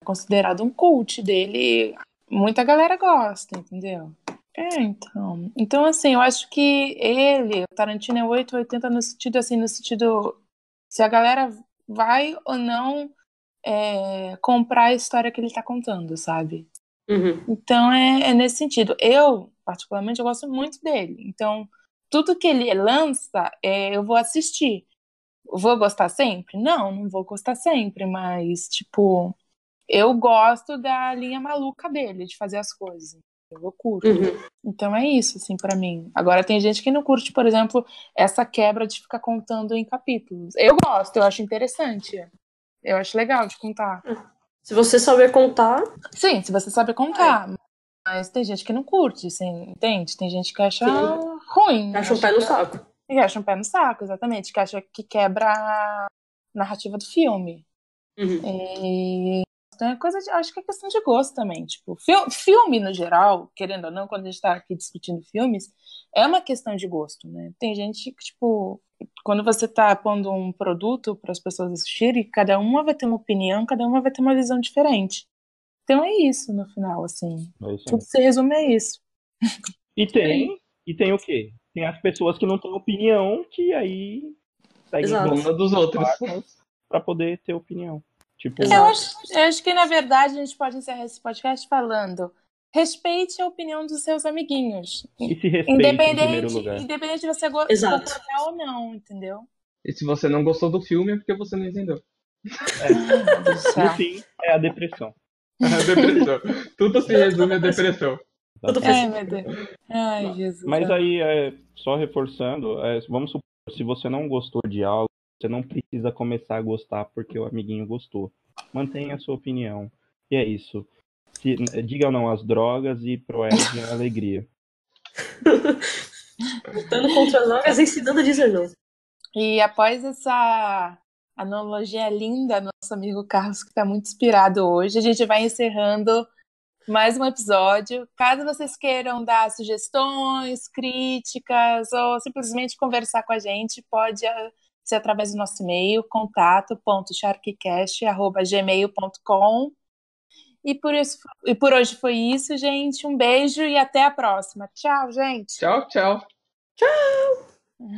Considerado um cult dele. Muita galera gosta, entendeu? É, então. Então, assim, eu acho que ele, o Tarantino é 880 no sentido, assim, no sentido. Se a galera vai ou não é, comprar a história que ele tá contando, sabe?
Uhum.
Então é, é nesse sentido. Eu, particularmente, eu gosto muito dele. Então, tudo que ele lança, é, eu vou assistir. Vou gostar sempre? Não, não vou gostar sempre, mas, tipo, eu gosto da linha maluca dele, de fazer as coisas. Eu curto.
Uhum.
Então é isso, assim, pra mim. Agora tem gente que não curte, por exemplo, essa quebra de ficar contando em capítulos. Eu gosto, eu acho interessante. Eu acho legal de contar.
Se você souber contar,
Sim, se você sabe contar. Mas tem gente que não curte, assim, entende? Tem gente que acha
Sim.
ruim.
acha um pé no saco.
Que acha um pé no saco, exatamente. Que acha que quebra a narrativa do filme.
Uhum.
E então é coisa de. Acho que é questão de gosto também. Tipo, fil- filme no geral, querendo ou não, quando a gente tá aqui discutindo filmes, é uma questão de gosto, né? Tem gente que, tipo, quando você tá pondo um produto para as pessoas assistirem, cada uma vai ter uma opinião, cada uma vai ter uma visão diferente. Então é isso no final, assim.
É isso aí.
Tudo se resume a isso.
E tem, e tem o quê? Tem as pessoas que não têm opinião, que aí seguem
Exato.
dos outros.
pra poder ter opinião. Tipo,
Eu acho, eu acho que, na verdade, a gente pode encerrar esse podcast falando. Respeite a opinião dos seus amiguinhos.
e se primeiro
Independente,
lugar.
independente de você go-
Exato.
concordar ou não, entendeu?
E se você não gostou do filme é porque você não entendeu.
Céu.
No fim, é a depressão.
depressão. Tudo se resume a depressão.
Tudo faz
Ai, meu Deus. Ai, Jesus.
Mas aí, é, só reforçando, é, vamos supor, se você não gostou de algo, você não precisa começar a gostar porque o amiguinho gostou. Mantenha a sua opinião. E é isso. Se, diga não às drogas e proege a alegria.
Lutando contra drogas e ensinando a dizer não.
E após essa analogia linda, nosso amigo Carlos, que está muito inspirado hoje, a gente vai encerrando mais um episódio. Caso vocês queiram dar sugestões, críticas ou simplesmente conversar com a gente, pode ser através do nosso e-mail, contato.sharkcast.gmail.com. E por, isso, e por hoje foi isso, gente. Um beijo e até a próxima. Tchau, gente.
Tchau, tchau.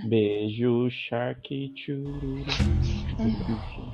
Beijo, Shark. Chururu.